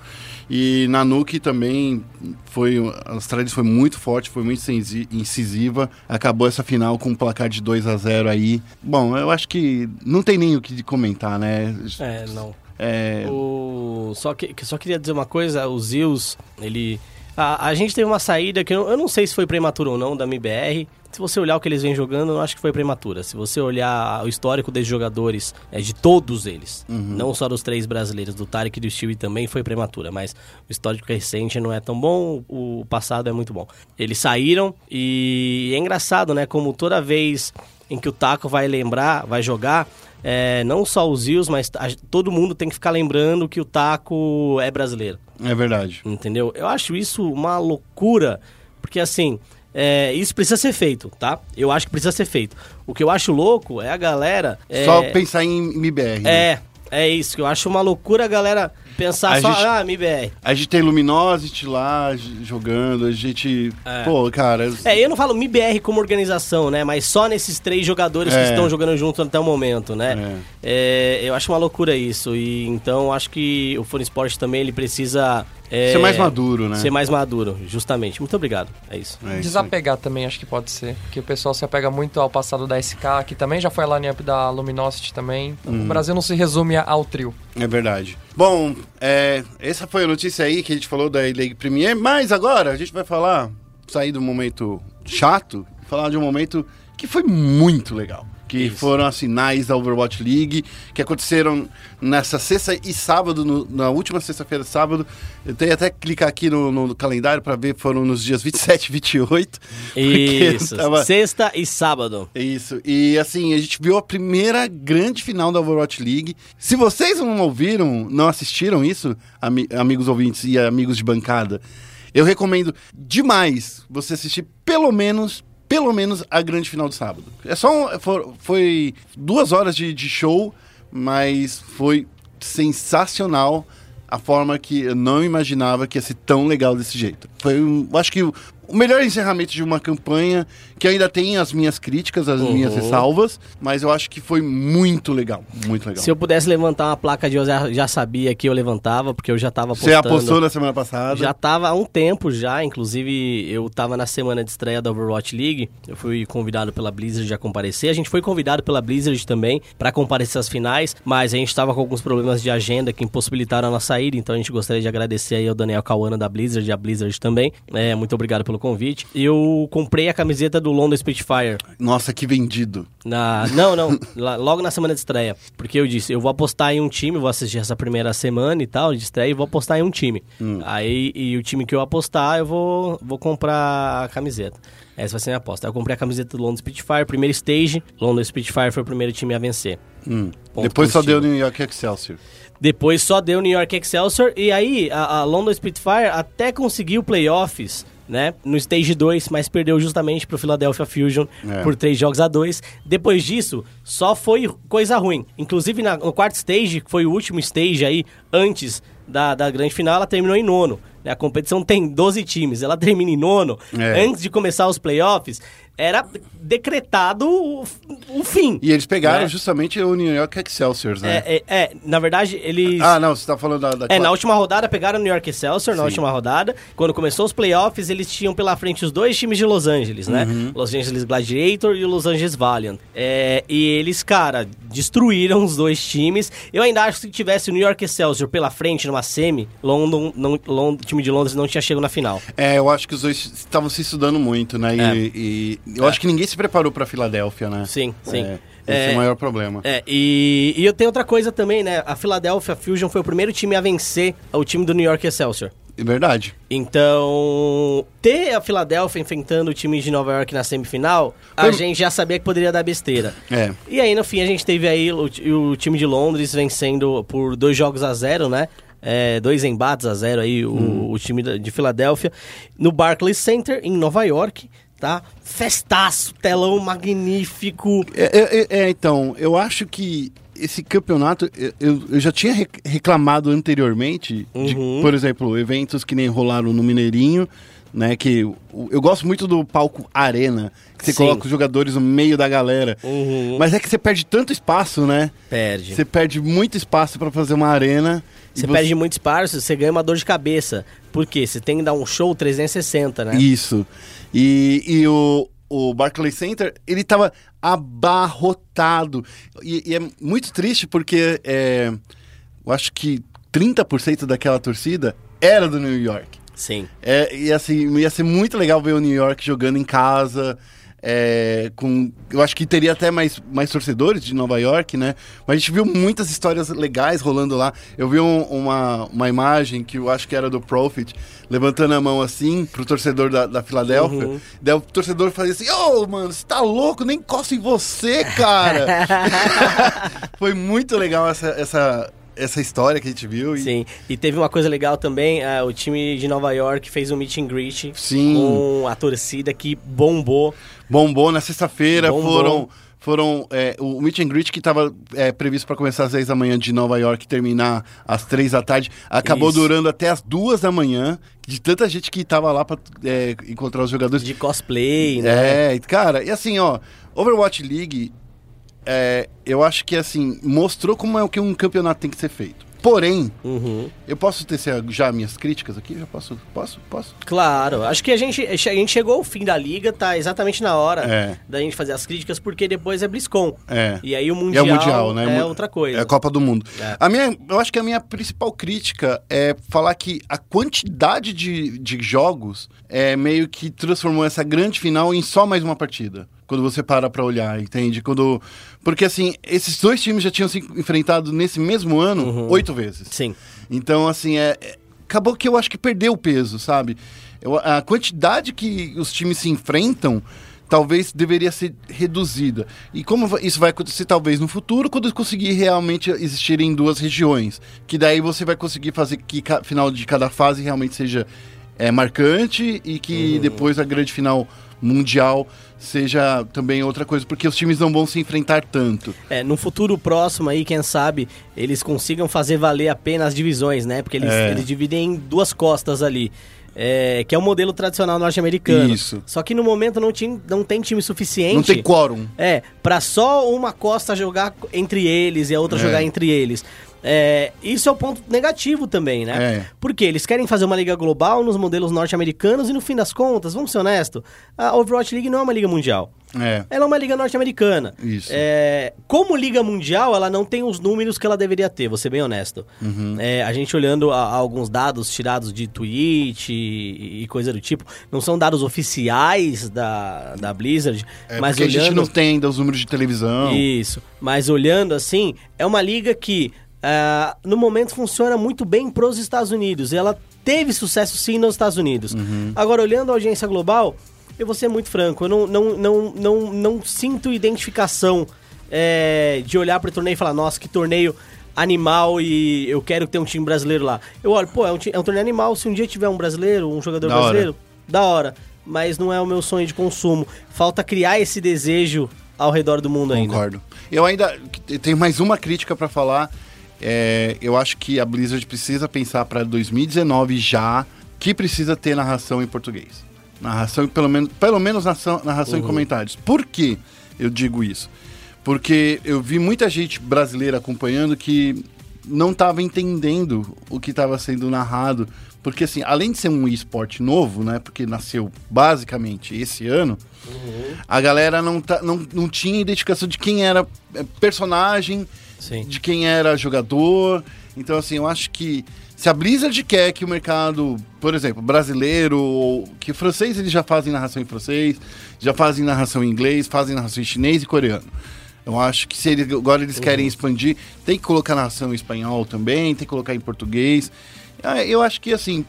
E na Nuke também foi. A Astralis foi muito forte, foi muito incisiva. Acabou essa final com um placar de 2 a 0 aí. Bom, eu acho que não tem nem o que comentar, né? É, não. É... O... Só, que, só queria dizer uma coisa, o Zeus, ele... A, a gente teve uma saída que eu, eu não sei se foi prematura ou não da MBR. Se você olhar o que eles vêm jogando, eu acho que foi prematura. Se você olhar o histórico desses jogadores, é de todos eles, uhum. não só dos três brasileiros, do Tarek e do Stewie também foi prematura, mas o histórico recente não é tão bom, o passado é muito bom. Eles saíram e é engraçado, né? Como toda vez em que o Taco vai lembrar, vai jogar, é, não só os Rios, mas a, todo mundo tem que ficar lembrando que o taco é brasileiro. É verdade. Entendeu? Eu acho isso uma loucura, porque assim, é, isso precisa ser feito, tá? Eu acho que precisa ser feito. O que eu acho louco é a galera. É, só pensar em MBR. Né? É, é isso, que eu acho uma loucura a galera pensar a só, gente, ah, MBR. A gente tem Luminosity lá jogando, a gente. É. Pô, cara. É, eu não falo MBR como organização, né? Mas só nesses três jogadores é. que estão jogando juntos até o momento, né? É. é. eu acho uma loucura isso. E então acho que o Fone Sport também ele precisa é, ser mais maduro, né? Ser mais maduro, justamente. Muito obrigado. É isso. É Desapegar também, acho que pode ser. Que o pessoal se apega muito ao passado da SK, que também já foi a line-up da Luminosity também. Uhum. O Brasil não se resume ao trio. É verdade. Bom, é, essa foi a notícia aí que a gente falou da League Premier, mas agora a gente vai falar, sair do momento chato, falar de um momento que foi muito legal que Isso. foram as finais da Overwatch League, que aconteceram nessa sexta e sábado, no, na última sexta-feira sábado. Eu tenho até que clicar aqui no, no calendário para ver, foram nos dias 27 e 28. Isso, tava... sexta e sábado. Isso, e assim, a gente viu a primeira grande final da Overwatch League. Se vocês não ouviram, não assistiram isso, ami amigos ouvintes e amigos de bancada, eu recomendo demais você assistir pelo menos pelo menos a grande final do sábado. É só um, foi, foi duas horas de, de show, mas foi sensacional a forma que eu não imaginava que ia ser tão legal desse jeito. Foi, um, acho que o melhor encerramento de uma campanha que ainda tem as minhas críticas, as uhum. minhas ressalvas, mas eu acho que foi muito legal, muito legal. Se eu pudesse levantar uma placa de eu já, já sabia que eu levantava, porque eu já estava apostando. Você apostou na semana passada? Já estava há um tempo já, inclusive eu estava na semana de estreia da Overwatch League, eu fui convidado pela Blizzard a comparecer, a gente foi convidado pela Blizzard também para comparecer às finais, mas a gente estava com alguns problemas de agenda que impossibilitaram a nossa ida, então a gente gostaria de agradecer aí ao Daniel Cauana da Blizzard e a Blizzard também. É, muito obrigado pelo convite. Eu comprei a camiseta do do London Spitfire. Nossa, que vendido. Na, não, não. logo na semana de estreia. Porque eu disse, eu vou apostar em um time, vou assistir essa primeira semana e tal, de estreia, e vou apostar em um time. Hum. Aí, e o time que eu apostar, eu vou, vou comprar a camiseta. Essa vai ser a minha aposta. Eu comprei a camiseta do London Spitfire, primeiro stage. London Spitfire foi o primeiro time a vencer. Hum. Depois só deu New York Excelsior. Depois só deu New York Excelsior. E aí, a, a London Spitfire até conseguiu playoffs né? No Stage 2, mas perdeu justamente pro Philadelphia Fusion é. por 3 jogos a 2. Depois disso, só foi coisa ruim. Inclusive na, no quarto stage, que foi o último stage aí, antes da, da grande final, ela terminou em nono. A competição tem 12 times, ela termina em nono. É. Antes de começar os playoffs, era decretado o, o fim. E eles pegaram né? justamente o New York Excelsior, né? É, é, é, na verdade, eles. Ah, não, você tá falando da... da É, na última rodada pegaram o New York Excelsior, na Sim. última rodada. Quando começou os playoffs, eles tinham pela frente os dois times de Los Angeles, né? Uhum. Los Angeles Gladiator e o Los Angeles Valiant. É, e eles, cara, destruíram os dois times. Eu ainda acho que se tivesse o New York Excelsior pela frente numa semi, London, não, Lon- o time de Londres não tinha chegado na final. É, eu acho que os dois estavam se estudando muito, né? E, É. e eu acho que ninguém se preparou pra Filadélfia, né? Sim, sim. É, esse é, o maior problema. É, e, e eu tenho outra coisa também, né? A Philadelphia Fusion foi o primeiro time a vencer o time do New York Excelsior. É verdade. Então, ter a Filadélfia enfrentando o time de Nova York na semifinal, a Foi- gente já sabia que poderia dar besteira. É. E aí, no fim, a gente teve aí o, o time de Londres vencendo por dois jogos a zero, né? É, dois embates a zero aí, o, o time de Filadélfia. No Barclays Center, em Nova York, tá? Festaço, telão magnífico. É, é, é, é, então, eu acho que esse campeonato, eu- eu, já tinha rec- reclamado anteriormente, de, Uhum. por exemplo, eventos que nem rolaram no Mineirinho, né? Que eu, eu gosto muito do palco Arena, que você Sim. coloca os jogadores no meio da galera. Uhum. Mas é que você perde tanto espaço, né? Perde. Você perde muito espaço pra fazer uma arena. e Você perde muito espaço, você ganha uma dor de cabeça. Por quê? Você tem que dar um show 360, né? Isso. E, e o, o Barclays Center, ele tava abarrotado. E, e é muito triste porque é, eu acho que 30% daquela torcida era do New York. Sim. É, e assim, ia ser muito legal ver o New York jogando em casa. É, com, eu acho que teria até mais, mais torcedores de Nova York, né? Mas a gente viu muitas histórias legais rolando lá. Eu vi um- uma, uma imagem que eu acho que era do Profit, levantando a mão assim pro torcedor da, da Filadélfia. Uhum. Daí o torcedor fazia assim: Ô, mano, você tá louco? Nem encosta em você, cara! Foi muito legal essa, essa, essa história que a gente viu. E, Sim, e teve uma coisa legal também, ah, o time de Nova York fez um meet and greet Sim. com a torcida que bombou. Bombou na sexta-feira, foram. Foram é, o meet and greet que estava previsto para começar às 10 da manhã de Nova York e terminar às 3 da tarde, acabou Isso. durando até às 2 da manhã, de tanta gente que estava lá para encontrar os jogadores. De cosplay, né? É, cara, e assim, ó, Overwatch League, é, eu acho que assim, mostrou como é o que um campeonato tem que ser feito. Porém, Uhum. eu posso tecer já minhas críticas aqui? Já posso? Posso? Posso? Claro, acho que a gente, a gente chegou ao fim da liga, tá exatamente na hora É. da gente fazer as críticas, porque depois é BlizzCon. É. E aí o É Mundial, o Mundial, né? é outra coisa. É a Copa do Mundo. É. A minha, eu acho que a minha principal crítica é falar que a quantidade de, de jogos é meio que transformou essa grande final em só mais uma partida. Quando você para pra olhar, entende? Quando... Porque, assim, esses dois times já tinham se enfrentado nesse mesmo ano Uhum. oito vezes. Sim. Então, assim, é, é- acabou que eu acho que perdeu o peso, sabe? Eu- a quantidade que os times se enfrentam talvez deveria ser reduzida. E como isso vai acontecer talvez no futuro, quando conseguir realmente existir em duas regiões. Que daí você vai conseguir fazer que ca- final de cada fase realmente seja é, marcante e que depois a grande final mundial seja também outra coisa, porque os times não vão se enfrentar tanto. É, no futuro próximo aí, quem sabe, eles consigam fazer valer a pena as divisões, né? Porque eles, É. eles dividem em duas costas ali. é, que é o modelo tradicional norte-americano. Isso. Só que no momento não, tinha, não tem time suficiente. Não tem quórum. É, pra só uma costa jogar entre eles e a outra É. jogar entre eles. É, isso é o ponto negativo também, né? É. Porque eles querem fazer uma liga global nos modelos norte-americanos e no fim das contas, vamos ser honestos, a Overwatch League não é uma liga mundial. É. Ela é uma liga norte-americana. Isso. É, como liga mundial, ela não tem os números que ela deveria ter, vou ser bem honesto. Uhum. É, a gente olhando a- a alguns dados tirados de Twitch e, e coisa do tipo, não são dados oficiais da, da Blizzard, É mas porque a gente olhando... não tem ainda os números de televisão. Isso. Mas olhando assim, é uma liga que ah, no momento funciona muito bem pros Estados Unidos. Ela teve sucesso sim nos Estados Unidos. Uhum. Agora, olhando a audiência global, eu vou ser muito franco, eu não, não, não, não, não sinto identificação é, de olhar para o torneio e falar, nossa, que torneio animal e eu quero ter um time brasileiro lá. Eu olho, pô, é um, é um torneio animal, se um dia tiver um brasileiro, um jogador Da hora. brasileiro, da hora. Mas não é o meu sonho de consumo. Falta criar esse desejo ao redor do mundo ainda. Concordo. Eu ainda tenho mais uma crítica pra falar. É, eu acho que a Blizzard precisa pensar pra 2019 já que precisa ter narração em português. Narração, pelo menos, pelo menos narração, narração Uhum. e comentários. Por que eu digo isso? Porque eu vi muita gente brasileira acompanhando que não estava entendendo o que estava sendo narrado. Porque, assim, além de ser um esporte novo, né? Porque nasceu basicamente esse ano, a galera não, tá, não, não tinha identificação de quem era é, personagem, Sim. de quem era jogador. Então, assim, eu acho que se a Blizzard quer que o mercado, por exemplo, brasileiro, ou que francês eles já fazem narração em francês, já fazem narração em inglês, fazem narração em chinês e coreano. Eu acho que se eles, agora eles querem expandir, tem que colocar narração em espanhol também, tem que colocar em português. Ah, Eu acho que, assim,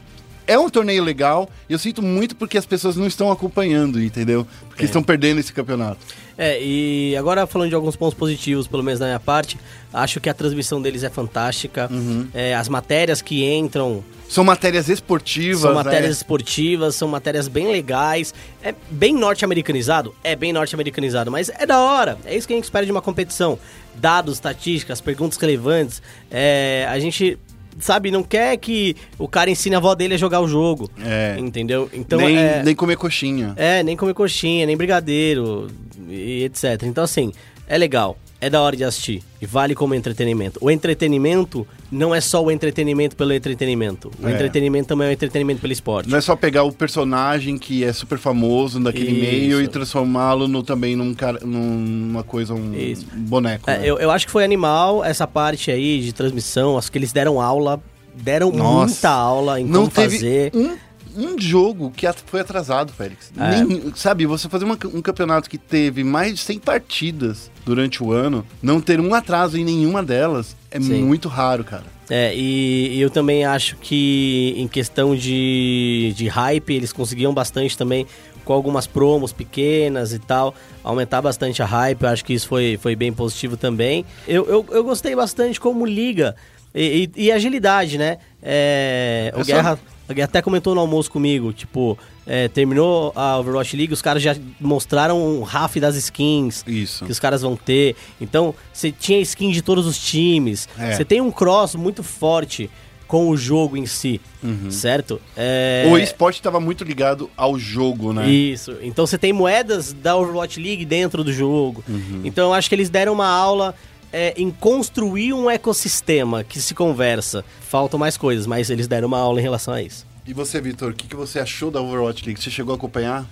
é um torneio legal. e Eu sinto muito porque as pessoas não estão acompanhando, entendeu? Porque estão perdendo esse campeonato. É, e agora falando de alguns pontos positivos, pelo menos da minha parte, acho que a transmissão deles é fantástica. Uhum. É, as matérias que entram São matérias esportivas, são né? matérias esportivas, são matérias bem legais. É bem norte-americanizado? É bem norte-americanizado, mas é da hora. É isso que a gente espera de uma competição. Dados, estatísticas, perguntas relevantes. É, a gente, sabe, não quer que o cara ensine a avó dele a jogar o jogo. É. Entendeu? Então nem, é... nem comer coxinha. É, nem comer coxinha, nem brigadeiro e etc. Então, assim, é legal, é da hora de assistir e vale como entretenimento. O entretenimento não é só o entretenimento pelo entretenimento. O É. entretenimento também é o entretenimento pelo esporte. Não é só pegar o personagem que é super famoso daquele Isso. meio e transformá-lo no, também num cara, numa coisa, um Isso. boneco. É, né? eu, eu acho que foi animal essa parte aí de transmissão. Acho que eles deram aula, deram Nossa. muita aula em Não como fazer. um, um jogo que foi atrasado, Félix. É. Nem- sabe, você fazer uma- um campeonato que teve mais de 100 partidas durante o ano, não ter um atraso em nenhuma delas, é Sim. muito raro, cara. É, e, eu também acho que em questão de, de hype, eles conseguiam bastante também com algumas promos pequenas e tal, aumentar bastante a hype, eu acho que isso foi, foi bem positivo também. Eu, eu, eu gostei bastante como liga e, e- e agilidade, né? É, o É só- Guerra até comentou no almoço comigo, tipo, é, terminou a Overwatch League, os caras já mostraram um RAF das skins, Isso. que os caras vão ter. Então, você tinha skin de todos os times. É. Você tem um cross muito forte com o jogo em si, certo? É... O esporte estava muito ligado ao jogo, né? Isso. Então você tem moedas da Overwatch League dentro do jogo. Uhum. Então eu acho que eles deram uma aula é, em construir um ecossistema que se conversa. Faltam mais coisas, mas eles deram uma aula em relação a isso. E você, Vitor, o que, que você achou da Overwatch League? Você chegou a acompanhar?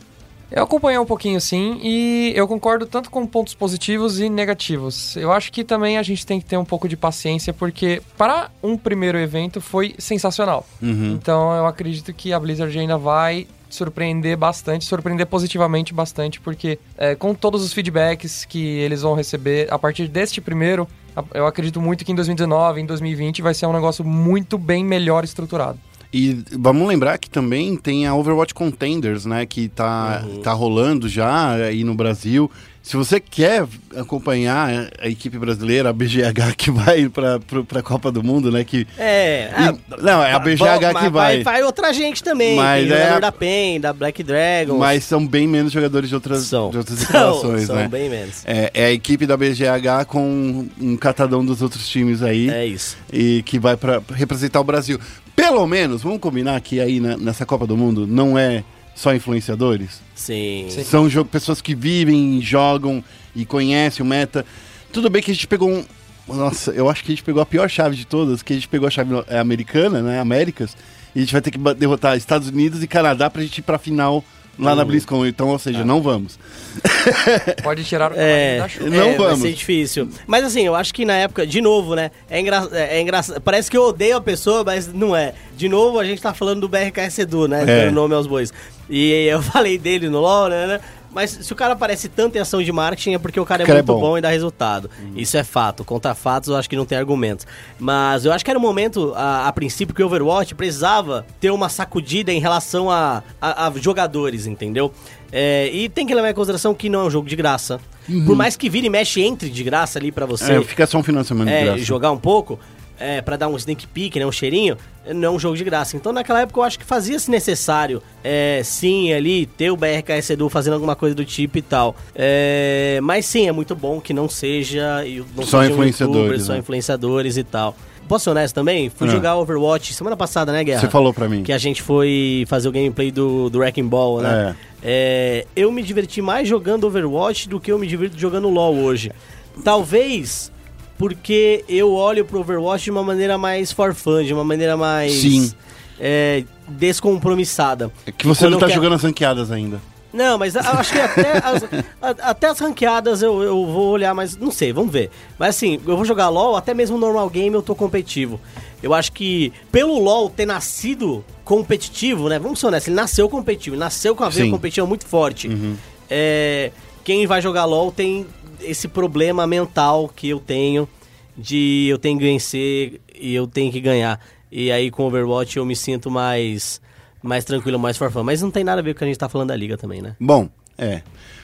Eu acompanhei um pouquinho sim e eu concordo tanto com pontos positivos e negativos. Eu acho que também a gente tem que ter um pouco de paciência porque para um primeiro evento foi sensacional. Então eu acredito que a Blizzard ainda vai surpreender bastante, surpreender positivamente bastante, porque é, com todos os feedbacks que eles vão receber a partir deste primeiro, eu acredito muito que em 2019, em 2020 vai ser um negócio muito bem melhor estruturado. E vamos lembrar que também tem a Overwatch Contenders, né? Que tá, tá rolando já aí no Brasil. Se você quer acompanhar a equipe brasileira, a BGH que vai pra, pro- pra Copa do Mundo, né? Que, É. E- não, é a BGH mas que vai. Vai outra gente também. Mas tem é jogador a- da PEN, da Black Dragon. Mas são bem menos jogadores de outras, são. de outras São, instalações, são né? bem menos. É, é a equipe da BGH com um catadão dos outros times aí. É isso. e que vai para representar o Brasil. Pelo menos, vamos combinar que aí na- nessa Copa do Mundo não é só influenciadores. Sim. São jogo, pessoas que vivem, jogam e conhecem o meta. Tudo bem que a gente pegou um. Nossa, eu acho que a gente pegou a pior chave de todas, que a gente pegou a chave é, americana, né? Américas. E a gente vai ter que derrotar Estados Unidos e Canadá pra gente ir pra final lá na BlizzCon. Então, ou seja, não vamos. Pode tirar o É, da chuva. Não é, vamos. Vai ser difícil. Mas assim, eu acho que na época, de novo, né? É, engra... é engraçado. Parece que eu odeio a pessoa, mas não é. De novo, a gente tá falando do BRKS Edu, né? É. Dando nome aos bois. E eu falei dele no LoL, né? né? Mas se o cara aparece tanto em ação de marketing é porque o cara é cara é muito bom. bom. e dá resultado. Isso é fato. Contra fatos, eu acho que não tem argumentos. Mas eu acho que era um momento, a, a princípio, que o Overwatch precisava ter uma sacudida em relação a, a- a jogadores, entendeu? É, e tem que levar em consideração que não é um jogo de graça. Por mais que vire e mexe entre de graça ali pra você É, fica só um de semana de é, graça. jogar um pouco, é, para dar um sneak peek, né, um cheirinho, não é um jogo de graça. Então naquela época eu acho que fazia-se necessário, é, sim, ali, ter o BRKS Edu fazendo alguma coisa do tipo e tal. É, mas sim, é muito bom que não seja... Não Só sejam influenciadores, youtubers, Só né? influenciadores e tal. posso ser honesto também? Fui Ah. jogar Overwatch semana passada, né, Guerra? Você falou pra mim. Que a gente foi fazer o gameplay do, do Wrecking Ball, né? É, eu me diverti mais jogando Overwatch do que eu me divirto jogando LoL hoje. Talvez porque eu olho pro Overwatch de uma maneira mais for fun, de uma maneira mais... Sim. é, descompromissada. É que você Quando não tá quero- jogando as ranqueadas ainda. Não, mas acho que até as, até as ranqueadas eu, eu vou olhar, mas não sei, vamos ver. Mas assim, eu vou jogar LoL, até mesmo no normal game eu tô competitivo. Eu acho que pelo LoL ter nascido competitivo, né? Vamos ser honestos, ele nasceu competitivo, nasceu com a veia competitiva muito forte. É, quem vai jogar LoL tem esse problema mental que eu tenho de eu tenho que vencer e eu tenho que ganhar. E aí com Overwatch eu me sinto mais mais tranquilo, mais forfã. Mas não tem nada a ver com o que a gente tá falando da liga também, né? Bom, é.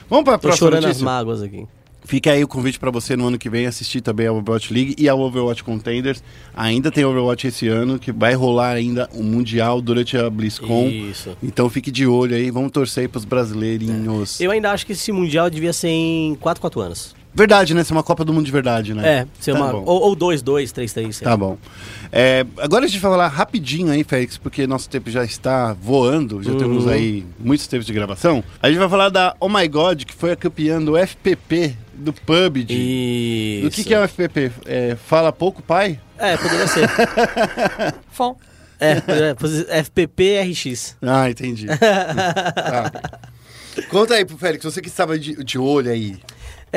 Vamos pra Tô próxima chorando as notícia. mágoas aqui. Fica aí o convite pra você no ano que vem assistir também a Overwatch League e a Overwatch Contenders. Ainda tem Overwatch esse ano, que vai rolar ainda o Mundial durante a BlizzCon. Isso. Então fique de olho aí, vamos torcer aí pros brasileirinhos. Eu ainda acho que esse Mundial devia ser em 4, 4 anos. Verdade, né? Ser uma Copa do Mundo de verdade, né? É, ser Tá uma. bom. Ou, ou 2, 2, 3, 3. Tá bom. É, agora a gente vai falar rapidinho aí, Félix, porque nosso tempo já está voando, já Uhum. temos aí muitos tempos de gravação. A gente vai falar da Oh My God, que foi a campeã do FPP, do PUBG. Isso. Do que, que é o FPP? É, fala pouco, pai? É, poderia ser. Fom. é, FPP RX. Ah, entendi. Tá. Conta aí pro Félix, você que estava de, de olho aí.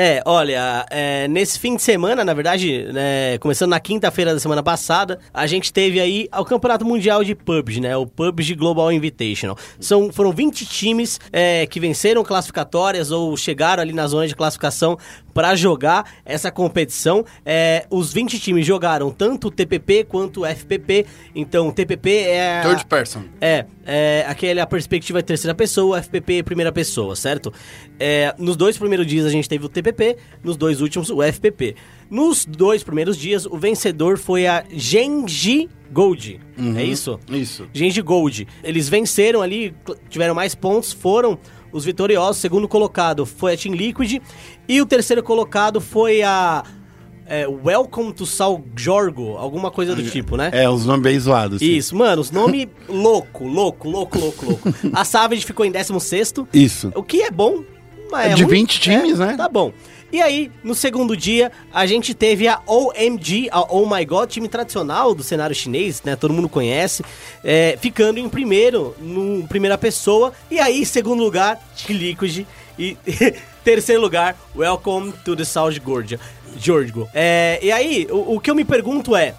É, olha, é, nesse fim de semana, na verdade, né, começando na quinta-feira da semana passada, a gente teve aí o Campeonato Mundial de PUBG, né? O PUBG Global Invitational. São, foram 20 times é, que venceram classificatórias ou chegaram ali na zona de classificação para jogar essa competição. É, os 20 times jogaram tanto o TPP quanto o FPP. Então, o TPP é... Third person. é, é aquele a perspectiva é terceira pessoa, o FPP é primeira pessoa, certo? É, nos dois primeiros dias a gente teve o TPP, nos dois últimos o FPP. Nos dois primeiros dias, o vencedor foi a Genji Gold. É isso? Isso. Genji Gold. Eles venceram ali, tiveram mais pontos, foram os vitoriosos. O segundo colocado foi a Team Liquid. E o terceiro colocado foi a. é, Welcome to Sal Jorgo, alguma coisa do tipo, né? É, os nomes bem zoados. sim. Isso, mano, os nomes louco, louco, louco, louco, louco. A Savage ficou em 16 Isso. o que é bom, é De ruim. 20 times, É, né? Tá bom. E aí, no segundo dia, a gente teve a OMG, a Oh My God, time tradicional do cenário chinês, né? Todo mundo conhece, é, ficando em primeiro, no primeira pessoa. E aí, segundo lugar, Liquid. E terceiro lugar, Welcome to the South Georgia. Georgia. É, e aí, o, o que eu me pergunto é.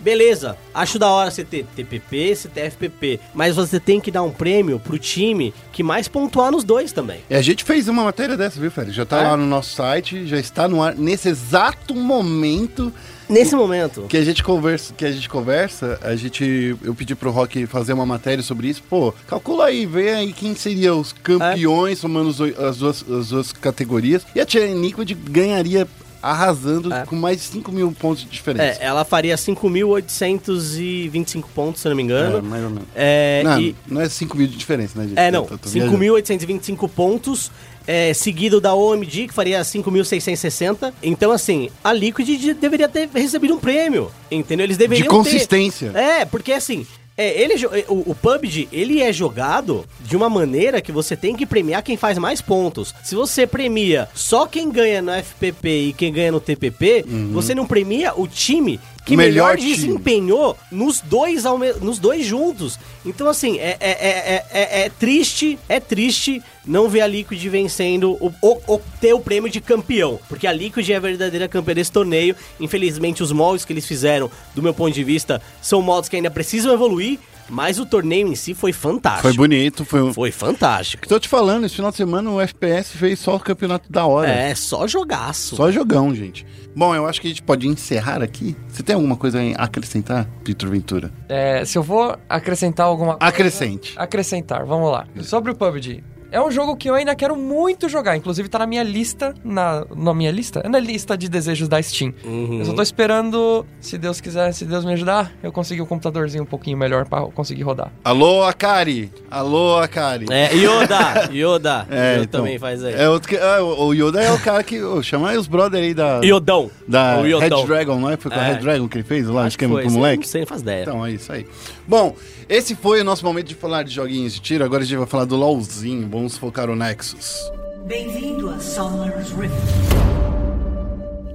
Beleza, acho da hora você ter TPP, você ter FPP, mas você tem que dar um prêmio pro time que mais pontuar nos dois também. E a gente fez uma matéria dessa, viu, Félix? Já tá É? lá no nosso site, já está no ar nesse exato momento Nesse momento. que a gente conversa, que a gente conversa, a gente eu pedi pro Rock fazer uma matéria sobre isso. Pô, calcula aí, vê aí quem seria os campeões somando os oi- as duas, as duas categorias. E a Tia Liquid ganharia arrasando É. com mais de 5 mil pontos de diferença. É, ela faria 5.825 pontos, se eu não me É, engano. mais ou menos. É, não, e- não é 5 mil de diferença, né, gente? é, não, Eu tô- tô viajando. 5.825 pontos, é, seguido da OMG, que faria 5.660. Então, assim, a Liquid de- deveria ter recebido um prêmio, entendeu? Eles De deveriam consistência. ter... É, porque assim... É, ele, jo- o, o PUBG, ele é jogado de uma maneira que você tem que premiar quem faz mais pontos. Se você premia só quem ganha no FPP e quem ganha no TPP, você não premia o time que melhor melhor, desempenhou nos dois, nos dois juntos. Então, assim, é, é, é, é, é triste, é triste não ver a Liquid vencendo o, o- o- ter o prêmio de campeão. Porque a Liquid é a verdadeira campeã desse torneio. Infelizmente, os moldes que eles fizeram, do meu ponto de vista, são modos que ainda precisam evoluir. Mas o torneio em si foi fantástico. Foi bonito, foi um... Foi fantástico. Tô te falando, esse final de semana o FPS fez só o campeonato da hora. É, só jogaço. Só jogão, gente. Bom, eu acho que a gente pode encerrar aqui. Você tem alguma coisa a acrescentar, Vitor Ventura? É, se eu vou acrescentar alguma coisa- Acrescente. Acrescentar, vamos lá. Sobre o PUBG. É um jogo que eu ainda quero muito jogar. Inclusive tá na minha lista. Na, na minha lista? É na lista de desejos da Steam. Uhum. Eu só tô esperando, se Deus quiser, se Deus me ajudar, eu conseguir um computadorzinho um pouquinho melhor pra conseguir rodar. Alô, Akari! Alô, Akari! É, Yoda! Yoda! É, Yoda então, também faz aí. É outro que, ah, o Yoda é o cara que. ô, chama aí os brother aí da. Yodão! Da Red. Dragon, não é? Foi com a É. Red Dragon que ele fez lá, Acho que que foi, é pro Não moleque. sei, não faz ideia. Então, é isso aí. Bom, esse foi o nosso momento de falar de joguinhos de tiro. Agora a gente vai falar do LOLzinho. Vamos focar o Nexus. Bem-vindo a Summer's Rift.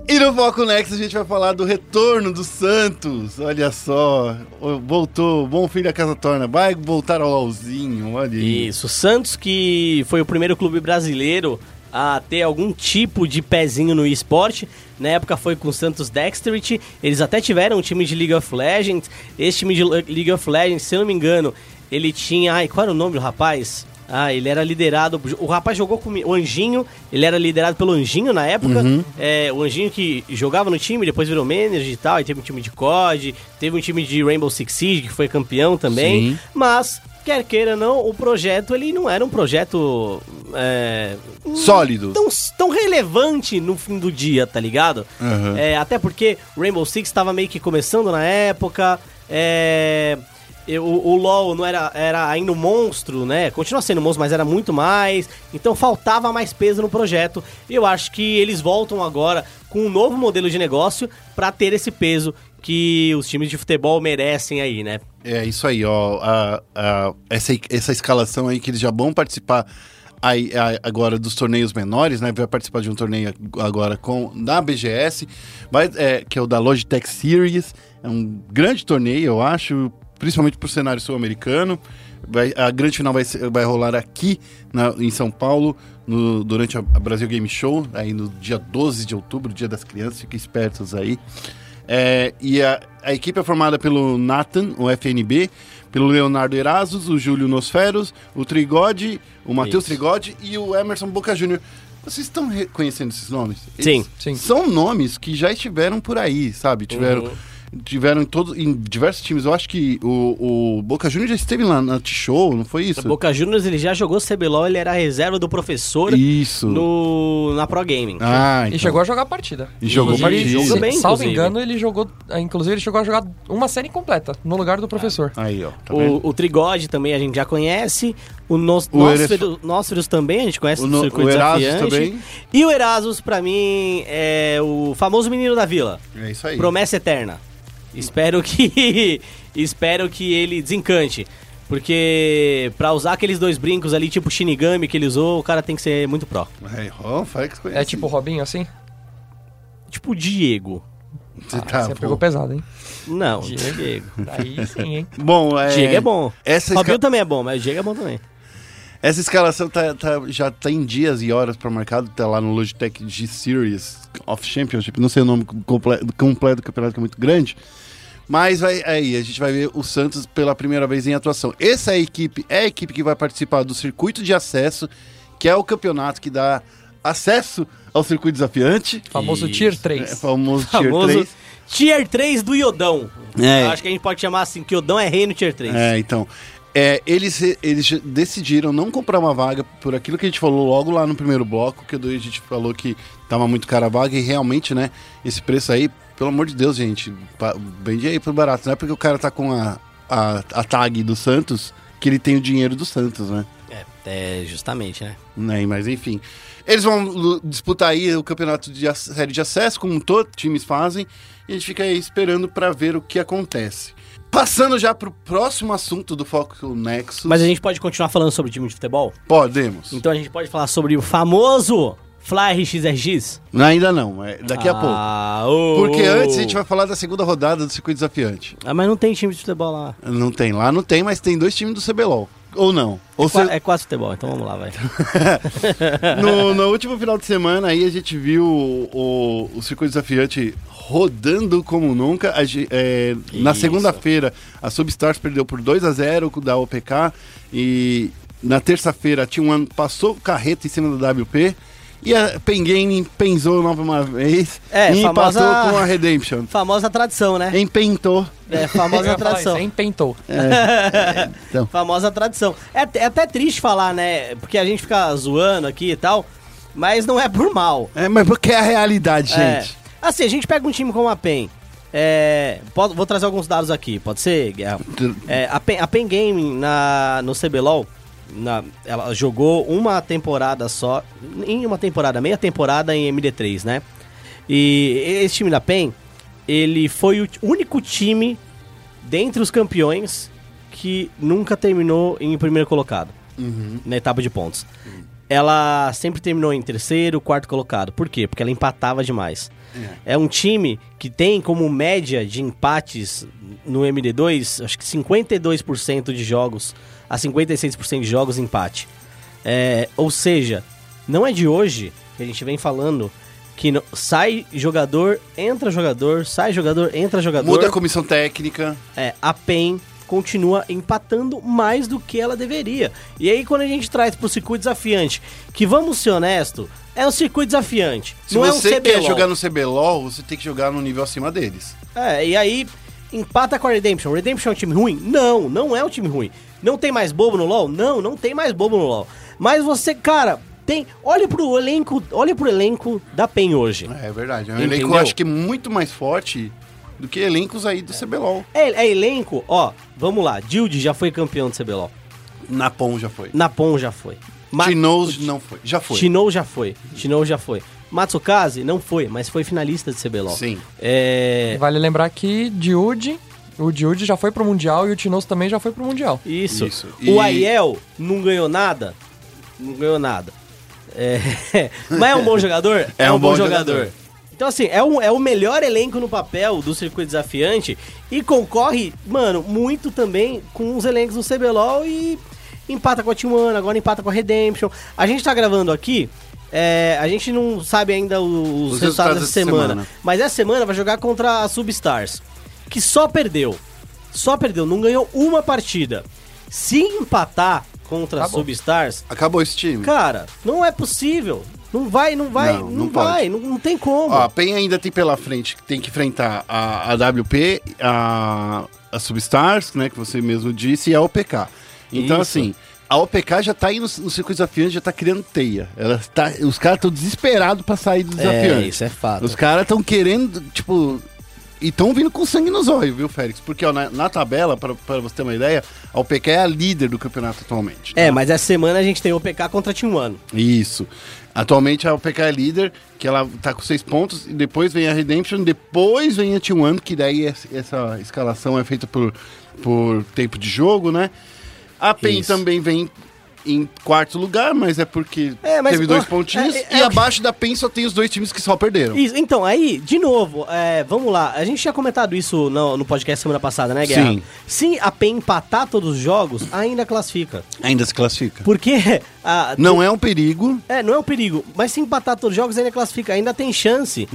E no Foco Nexus a gente vai falar do retorno do Santos. Olha só, voltou, bom filho da casa torna. Vai voltar ao LOLzinho, olha aí. Isso, o Santos que foi o primeiro clube brasileiro a ter algum tipo de pezinho no esporte. Na época foi com o Santos Dexterity. Eles até tiveram um time de League of Legends. Esse time de League of Legends, se eu não me engano, ele tinha. Ai, qual era o nome do rapaz? Ah, ele era liderado. O rapaz jogou com o Anjinho, ele era liderado pelo Anjinho na época. É, o Anjinho que jogava no time, depois virou manager e tal. E teve um time de COD, teve um time de Rainbow Six Siege que foi campeão também. Sim. Mas, quer queira não, o projeto ele não era um projeto. É, Sólido. tão, tão relevante no fim do dia, tá ligado? Aham. É, até porque Rainbow Six estava meio que começando na época. É, o, o LoL não era, era ainda um monstro, né? Continua sendo um monstro, mas era muito mais. Então faltava mais peso no projeto. E eu acho que eles voltam agora com um novo modelo de negócio para ter esse peso que os times de futebol merecem aí, né? É isso aí, ó. a- a- essa, essa escalação aí que eles já vão participar aí, agora dos torneios menores, né? Vai participar de um torneio agora com da BGS, vai, é, que é o da Logitech Series. É um grande torneio, eu acho, principalmente pro cenário sul-americano. A grande final vai, vai rolar aqui na- em São Paulo, no- durante a Brasil Game Show, aí no dia 12 de outubro, dia das crianças, fiquem espertos aí. É, e a, a equipe é formada pelo Nathan, o FNB, pelo Leonardo Erasos, o Júlio Nosferos, o Trigode, o Matheus. Trigode e o Emerson Boca Júnior. Vocês estão reconhecendo esses nomes? Sim. Sim. São nomes que já estiveram por aí, sabe? Tiveram, Uhum. Tiveram em, todos, em diversos times. Eu acho que o, o Boca Júnior já esteve lá na T-Show, não foi isso? O Boca Juniors ele já jogou CBLOL, ele era a reserva do professor Isso. no, na Pro Gaming. Ah, E então. chegou a jogar a partida. E jogou Inclusive, partida. Jogou bem, Salvo engano, ele jogou. ah, Inclusive, ele chegou a jogar uma série completa no lugar do professor. Aí, ó. Tá vendo? O, o Trigode também a gente já conhece. O, Nos, O Nósferos, Nósferos também a gente conhece O No- circuito o Erasus desafiante. também. E o Erasus, pra mim, é o famoso menino da vila. É isso aí. Promessa eterna. Espero que. espero que ele desencante. Porque pra usar aqueles dois brincos ali, tipo Shinigami que ele usou, o cara tem que ser muito pró. É, conhece. É tipo o Robinho assim? Tipo o Diego. Você Ah, tá você pegou pesado, hein? Não, Diego. Diego. Aí sim, hein? Bom, é... Diego é bom. Essa, Robinho esca... também é bom, mas o Diego é bom também. Essa escalação tá, tá- já tá em dias e horas pra marcado, tá lá no Logitech G Series of Championship, não sei o nome comple- completo do campeonato que é muito grande. Mas vai, aí, a gente vai ver o Santos pela primeira vez em atuação. Essa equipe é a equipe que vai participar do circuito de acesso, que é o campeonato que dá acesso ao circuito desafiante. Famoso Isso. Tier É, 3. famoso Tier Famoso 3. Tier 3 do Iodão. É. Eu acho que a gente pode chamar assim, que Iodão é rei no Tier 3. É, então. É, eles, eles decidiram não comprar uma vaga por aquilo que a gente falou logo lá no primeiro bloco, que a gente falou que tava muito cara a vaga e realmente, né, esse preço aí, pelo amor de Deus, gente, vende aí pro barato. Não é porque o cara tá com a, a, a tag do Santos que ele tem o dinheiro do Santos, né? É, é, justamente, né? né? Mas enfim. Eles vão disputar aí o campeonato de série de acesso, como todos os times fazem, e a gente fica aí esperando pra ver o que acontece. Passando já pro próximo assunto do Foco Nexus. Mas a gente pode continuar falando sobre o time de futebol? Podemos. Então a gente pode falar sobre o famoso Fly RXRX? Ainda não, é daqui a pouco. Ah, ô, Porque ô. antes a gente vai falar da segunda rodada do circuito desafiante. Ah, mas não tem time de futebol lá. Não tem lá, não tem, mas tem dois times do CBLOL. Ou não. Ou É, se- é quase futebol, então vamos lá, vai. no, no último final de semana aí a gente viu o, o circuito desafiante rodando como nunca. A é, na segunda-feira a Substars perdeu por 2 a 0 com da OPK e na terça-feira a T1 passou carreta em cima do WP E a Pen Game pensou nova uma vez É, e famosa- empatou com a Redemption. Famosa tradição, né? Empentou. É, famosa tradição. empentou. Então, Famosa tradição. É, até- é até triste falar, né? Porque a gente fica zoando aqui e tal, mas não é por mal. é, mas porque é a realidade, É. gente. Assim, a gente pega um time como a PEN. É, pode- vou trazer alguns dados aqui, pode ser, Guerra? É, a, PEN, a PEN Gaming na, no CBLOL, na, ela jogou uma temporada só, em uma temporada, meia temporada em MD3, né? E esse time da PEN, ele foi o único time dentre os campeões que nunca terminou em primeiro colocado na etapa de pontos. Ela sempre terminou em terceiro, quarto colocado. Por quê? Porque ela empatava demais. É. um time que tem como média de empates no MD2, acho que 52% de jogos a 56% de jogos empate. É, ou seja, não é de hoje que a gente vem falando que não- sai jogador, entra jogador, sai jogador, entra jogador. Muda a comissão técnica. É, a PEN continua empatando mais do que ela deveria. E aí, quando a gente traz pro circuito desafiante, que vamos ser honesto, é um circuito desafiante. Se não você é um quer jogar no CBLOL, você tem que jogar no nível acima deles. É, e aí empata com a Redemption. Redemption é um time ruim? Não, não é um time ruim. Não tem mais bobo no LoL? Não, não tem mais bobo no LoL. Mas você, cara, tem. Olha pro elenco, olha pro elenco da PEN hoje. É verdade. É um Entendeu? elenco, eu acho que muito mais forte do que elencos aí do CBLOL. É, é elenco, ó, vamos lá. Dilde já foi campeão do CBLOL. Napon já foi. Napon já foi. Ma- não foi. Já foi. Shinou já foi. Shinou já foi. Matsukaze não foi, mas foi finalista de CBLOL. Sim. É. Vale lembrar que Diude, o Diude já foi pro Mundial e o Tinoz também já foi pro Mundial. Isso. Isso. O E- Aiel não ganhou nada? Não ganhou nada. É, Mas é um bom jogador? É um bom jogador. Então, assim, é, um, é o melhor elenco no papel do circuito desafiante e concorre, mano, muito também com os elencos do CBLOL e empata com a T1, agora empata com a Redemption. A gente tá gravando aqui, é, a gente não sabe ainda os, Os resultados resultados dessa dessa semana, semana. mas essa semana vai jogar contra a Substars, que só perdeu. Só perdeu, não ganhou uma partida. Se empatar contra a Acabou. Substars, Acabou esse time. cara, não é possível. Não vai, não vai, Não, não, não vai, não, não tem como. Ó, a PEN ainda tem pela frente, tem que enfrentar a, a WP, a, a Substars, né, que você mesmo disse, e a OPK. Então, Isso. assim, a OPK já tá aí no, no circuito desafiante, já tá criando teia. Ela tá, os caras estão desesperados pra sair do desafiante. é, isso é fato. Os caras estão querendo, tipo. E estão vindo com sangue nos olhos, viu, Félix? Porque ó, na, na tabela, pra você ter uma ideia, a OPK é a líder do campeonato atualmente. É, mas essa semana a gente tem o PK contra a Team One. Isso. Atualmente a OPK é líder, que ela tá com seis pontos, e depois vem a Redemption, depois vem a T1, que daí essa, essa escalação é feita por, por tempo de jogo, né? A PEN Isso. também vem em quarto lugar, mas é porque É, mas, teve dois pontinhos, é- é e o que- abaixo da PEN só tem os dois times que só perderam. Isso, então, aí, de novo, é, vamos lá. A gente tinha comentado isso no, no podcast semana passada, né, Guerra? Sim. Se a PEN empatar todos os jogos, ainda classifica. Ainda se classifica. Porque. a- Não é um perigo, É, não é um perigo. Mas se empatar todos os jogos, ainda classifica. Ainda tem chance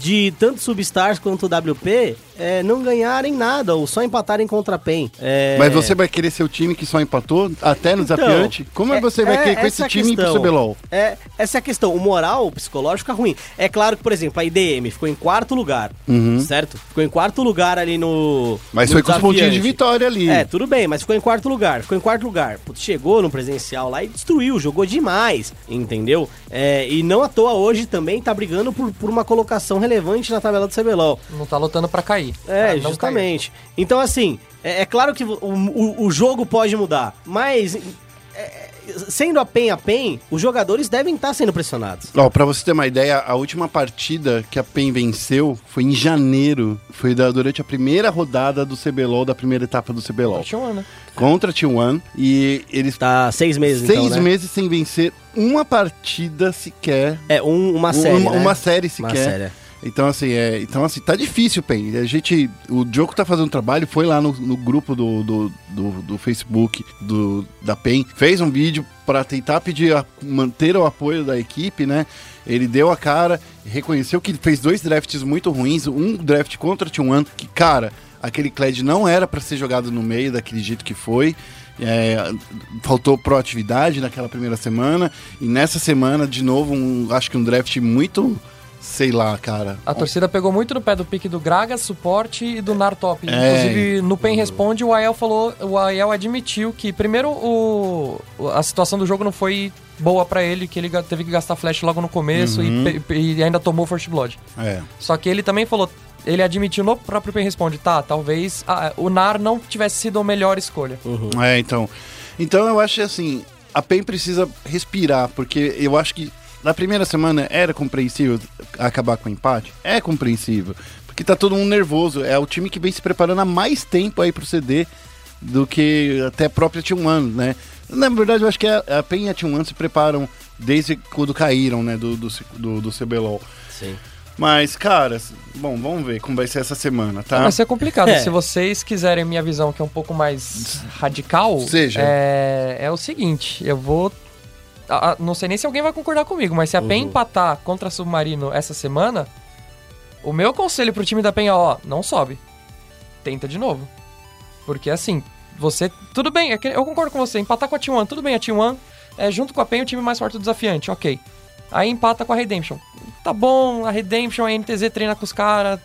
de tanto Substars quanto o WP é, não ganharem nada ou só empatarem contra a PEN. É, mas você vai querer ser o time que só empatou até no Então, desafiante? Como é, é- você vai é querer com essa esse time ir pro questão. CBLOL? É, essa é a questão. O moral, o psicológico fica ruim. É claro que, por exemplo, a IDM ficou em quarto lugar, certo? Ficou em quarto lugar ali no. Uhum. Mas no foi com os pontinhos de desafiante. vitória ali. É, tudo bem, mas ficou em quarto lugar. Ficou em quarto lugar. Putz, chegou no presencial lá e destruiu, jogou demais, entendeu? É, e não à toa hoje também tá brigando por, por uma colocação relevante na tabela do CBLOL. Não tá lutando pra cair. É, Pra justamente. Então, assim, é, é claro que o, o, o jogo pode mudar, mas é, sendo a PEN a PEN, os jogadores devem estar sendo pressionados. Ó, pra você ter uma ideia, a última partida que a PEN venceu foi em janeiro. Foi da- durante a primeira rodada do CBLOL, da primeira etapa do CBLOL. T1, né? Contra a T1. E eles Tá seis meses, seis então, né? meses sem vencer uma partida sequer. É, um- uma série, uma, né? uma série Uma sequer. série. Então, assim, é, então, assim, tá difícil, Pen. A gente. O Diogo tá fazendo trabalho, foi lá no, no grupo do, do, do, do Facebook do, da PEN, fez um vídeo para tentar pedir a- manter o apoio da equipe, né? Ele deu a cara, reconheceu que fez dois drafts muito ruins, um draft contra a T1, que, cara, aquele Kled não era para ser jogado no meio daquele jeito que foi. É, faltou proatividade naquela primeira semana. E nessa semana, de novo, um- acho que um draft muito. Sei lá, cara. A torcida pegou muito no pé do pique do Gragas, suporte e do Nartop. É. Inclusive, no PEN Responde, o Ael falou, o Ael admitiu que, primeiro, o, a situação do jogo não foi boa pra ele, que ele teve que gastar flash logo no começo Uhum. e, e ainda tomou First Blood. É. Só que ele também falou, ele admitiu no próprio PEN Responde, tá, talvez ah, o Nar não tivesse sido a melhor escolha. É, então. Então eu acho assim, a PEN precisa respirar, porque eu acho que na primeira semana era compreensível acabar com o empate. É compreensível. Porque tá todo mundo nervoso. É o time que vem se preparando há mais tempo aí pro CD do que até a própria T1, né? Na verdade, eu acho que a, a PEN e a T1 se preparam desde quando caíram, né, do, do, do, do CBLOL. Sim. Mas, cara, bom, vamos ver como vai ser essa semana, tá? Vai ser complicado. É. Se vocês quiserem minha visão, que é um pouco mais radical, Seja. É, é o seguinte, eu vou. A- a- não sei nem se alguém vai concordar comigo, mas se a PEN empatar contra a Submarino essa semana, o meu conselho pro time da PEN é, ó, não sobe. Tenta de novo. Porque assim, você. Tudo bem, é eu concordo com você, empatar com a T1, tudo bem, a T1 é junto com a PEN o time mais forte do desafiante, ok. Aí empata com a Redemption. Tá bom, a Redemption, a NTZ treina com os caras,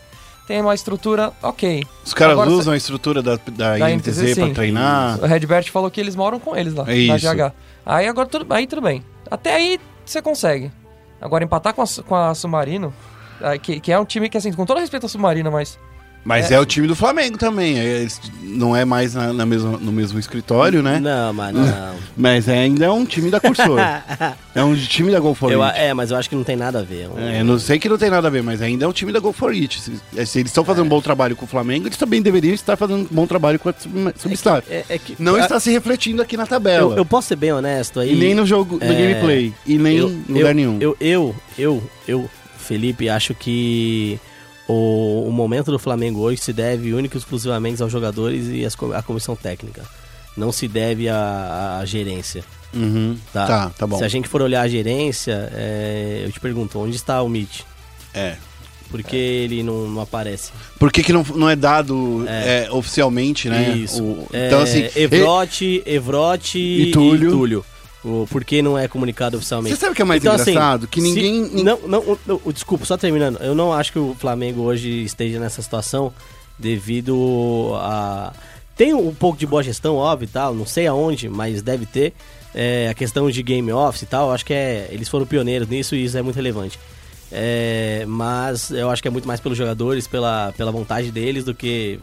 tem uma estrutura, ok. Os caras Agora, usam a estrutura da, da, Da INTZ, INTZ, pra treinar. O Redbert falou que eles moram com eles lá, É na isso. GH. Aí agora tudo, aí tudo bem. Até aí você consegue. Agora empatar com a, com a Submarino, que, que é um time que, assim, com todo respeito à Submarina, mas. Mas é. o time do Flamengo também. é, não é mais na, na mesma, no mesmo escritório, né? Não, mas não. Mas é- ainda é um time da Cursor. é um time da Go For Eu, It. é, mas eu acho que não tem nada a ver. Um- É, eu não sei que não tem nada a ver, mas ainda é um time da Go For It. Se, se eles estão fazendo um bom trabalho com o Flamengo, eles também deveriam estar fazendo um bom trabalho com a Sub- Substar. É, é Não está se refletindo aqui na tabela. eu, eu posso ser bem honesto aí. E nem no jogo, no É, gameplay. E nem eu, em lugar nenhum. Eu, eu, eu, eu, Felipe, acho que o, o momento do Flamengo hoje se deve única e exclusivamente aos jogadores e co- à comissão técnica. Não se deve à, à gerência. Uhum. Tá? Tá, tá bom. Se a gente for olhar a gerência, é, eu te pergunto, onde está o Mitch? É. Por que ele não, não aparece? Por que, que não, não é dado é, oficialmente, né? Isso. O- É, então, assim. Evrote, Evrote E Túlio. O, por que não é comunicado oficialmente? Você sabe o que é mais Então, assim, engraçado? que se- ninguém. nin- Não, não, o- o- o- desculpa, só terminando. Eu não acho que o Flamengo hoje esteja nessa situação devido a. Tem um pouco de boa gestão, óbvio e tal, não sei aonde, mas deve ter. É, a questão de game office e tal, acho que é. Eles foram pioneiros nisso e isso é muito relevante. É, mas eu acho que é muito mais pelos jogadores, pela, pela vontade deles, do que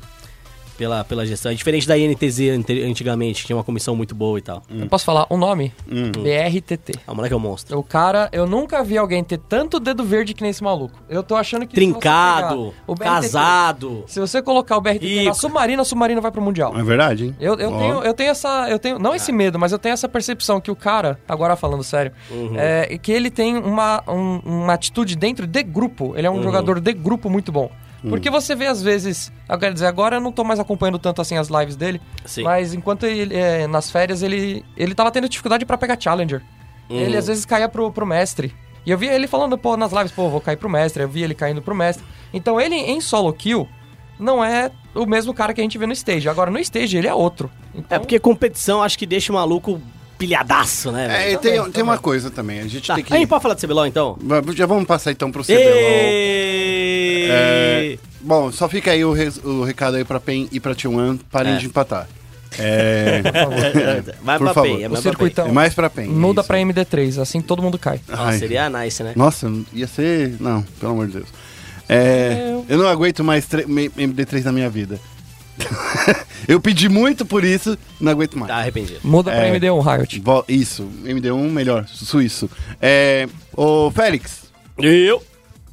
pela, pela gestão. É diferente da INTZ antigamente, que tinha uma comissão muito boa e tal. Eu posso falar um nome? Hum. BRTT. Ah, o moleque é um monstro. O cara, eu nunca vi alguém ter tanto dedo verde que nem esse maluco. Eu tô achando que. Trincado, pegar o BRTT casado. Se você colocar o BRTT na Rico. Submarina, a Submarina vai pro Mundial. É verdade, hein? Eu, eu, Ó. tenho, eu tenho essa. Eu tenho. Não esse medo, mas eu tenho essa percepção que o cara, agora falando sério, é que ele tem uma, um- uma atitude dentro de grupo. Ele é um jogador de grupo muito bom. Porque você vê às vezes. Eu quero dizer, agora eu não tô mais acompanhando tanto assim as lives dele. Sim. Mas enquanto ele. é, nas férias, ele. Ele tava tendo dificuldade pra pegar Challenger. Ele às vezes caía pro, pro mestre. E eu via ele falando, pô, nas lives, pô, vou cair pro mestre. Eu vi ele caindo pro mestre. Então ele em solo kill não é o mesmo cara que a gente vê no stage. Agora no stage ele é outro. Então, É porque competição acho que deixa o maluco pilhadaço, né? É, velho? e tem, Também, tem uma coisa também. A gente Tá. tem que. Aí pode falar do CBLOL então? Já vamos passar então pro CBLOL. Êêêê! É, bom, só fica aí o, res- o recado aí pra PEN e pra T1. Parem É. de empatar. É, Vai Por pra favor. PEN, é mais circuitão. é mais pra PEN. Muda isso. pra MD3, assim todo mundo cai. Nossa, Ai. seria nice, né? Nossa, ia ser. Não, pelo amor de Deus. É, eu não aguento mais tre- me- MD3 na minha vida. eu pedi muito por isso, não aguento mais. Tá arrependido. Muda pra É. MD1 Riot. Isso, MD1 melhor, suíço. É, ô Félix, Eu?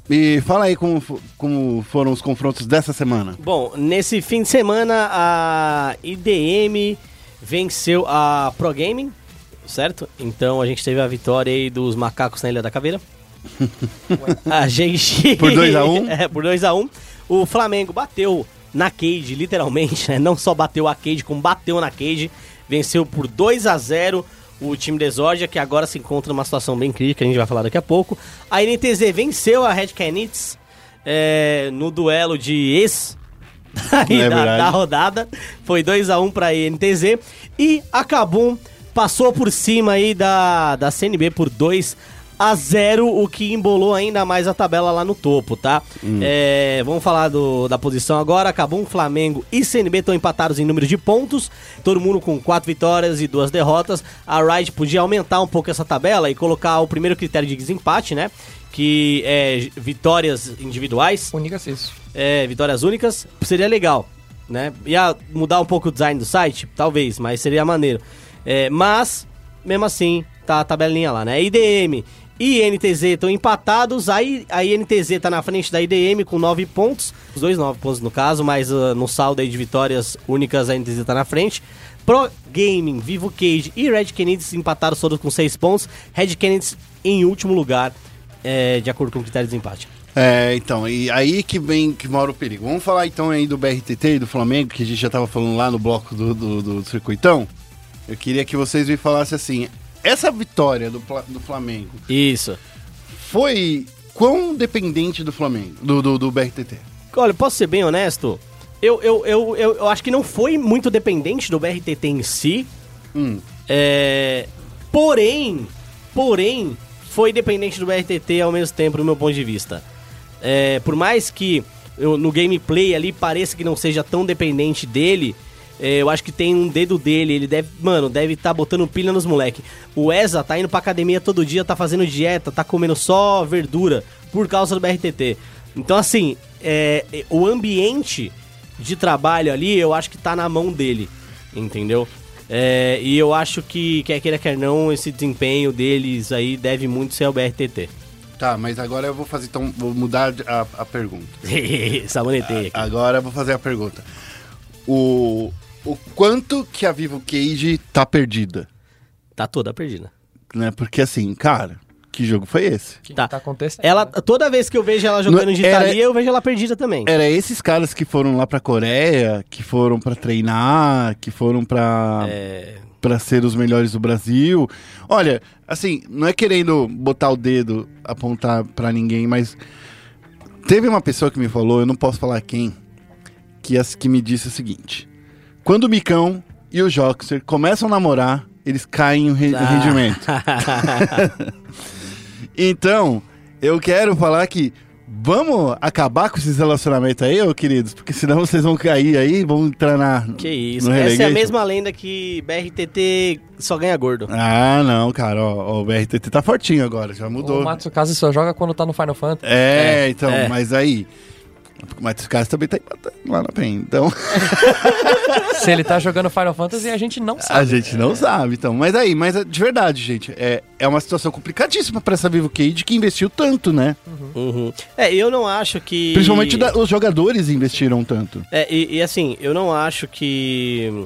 Me fala aí como, como foram os confrontos dessa semana. Bom, nesse fim de semana a IDM venceu a Pro Gaming, certo? Então a gente teve a vitória aí dos macacos na Ilha da Caveira. a gente. Por 2 a 1? É, por 2x1. O Flamengo bateu na Cage, literalmente, né? Não só bateu a Cage, como bateu na Cage. Venceu por 2 a 0 o time Desórdia, que agora se encontra numa situação bem crítica, a gente vai falar daqui a pouco. A NTZ venceu a Red Canids é, no duelo de ex aí É da, da rodada. Foi 2x1 pra INTZ. E a Kabum passou por cima aí da, da CNB por 2 a 0 o que embolou ainda mais a tabela lá no topo, tá? É, vamos falar do, da posição agora. Kabum, Flamengo e CNB estão empatados em número de pontos. Todo mundo com quatro vitórias e duas derrotas. A Riot podia aumentar um pouco essa tabela e colocar o primeiro critério de desempate, né? Que é vitórias individuais Únicas isso. é, vitórias únicas, seria legal, né? Ia mudar um pouco o design do site? Talvez, mas seria maneiro. É, mas, mesmo assim, tá a tabelinha lá, né? IDM e NTZ estão empatados, aí a INTZ tá na frente da IDM com 9 pontos, os dois 9 pontos no caso, mas ah, no saldo aí de vitórias únicas a NTZ tá na frente. Pro Gaming, Vivo Cage e Red Kennedy empataram todos com 6 pontos, Red Kennedy em último lugar, é, de acordo com o critério de desempate. É, então, e aí que vem que mora o perigo. Vamos falar então aí do BRTT e do Flamengo, que a gente já tava falando lá no bloco do, do, do circuitão. Eu queria que vocês me falassem assim: essa vitória do, do Flamengo Isso. foi quão dependente do Flamengo, do, do, do BRTT? Olha, posso ser bem honesto? Eu, eu, eu, eu, eu acho que não foi muito dependente do BRTT em si. Hum. É, porém, porém, foi dependente do BRTT ao mesmo tempo, do meu ponto de vista. É, por mais que eu- no gameplay ali pareça que não seja tão dependente dele, eu acho que tem um dedo dele. Ele deve, mano, deve estar botando pilha nos moleque. O Eza tá indo pra academia todo dia, tá fazendo dieta, tá comendo só verdura por causa do BRTT. Então, assim, é, é, o ambiente de trabalho ali, eu acho que tá na mão dele, entendeu? É, e eu acho que, quer queira, quer não, esse desempenho deles aí deve muito ser o BRTT. Tá, mas agora eu vou fazer, então, vou mudar a, a pergunta. Sabonetei. Agora eu vou fazer a pergunta. O, o quanto que a Vivo Cage tá perdida? Tá toda perdida. Né? Porque assim, cara, que jogo foi esse? Que Tá. tá acontecendo? Ela, né? toda vez que eu vejo ela jogando Não, de era- eu vejo ela perdida também. Era esses caras que foram lá pra Coreia, que foram pra treinar, que foram pra É, para ser os melhores do Brasil. Olha, assim, não é querendo botar o dedo, apontar pra ninguém, mas teve uma pessoa que me falou, eu não posso falar quem, que, as, que me disse o seguinte: quando o Micão e o Joxer começam a namorar, eles caem o re- Ah. rendimento. Então, eu quero falar que vamos acabar com esses relacionamentos aí, ô queridos, porque senão vocês vão cair aí, vão entrar na. que isso. no Essa é a mesma lenda que BRTT só ganha gordo. Ah, não, cara, ó, ó, o BRTT tá fortinho agora, já mudou. O Matsukaze só joga quando tá no Final Fantasy. É, É, então, é. mas aí. Mas esse cara também tá empatando lá na PEN. Então, Se ele tá jogando Final Fantasy, a gente não sabe. a gente não sabe, então. Mas aí, mas de verdade, gente, é, é uma situação complicadíssima pra essa Vivo Cage que investiu tanto, né? Uhum. É, eu não acho que. Principalmente da- os jogadores investiram tanto. É, e, e assim, eu não acho que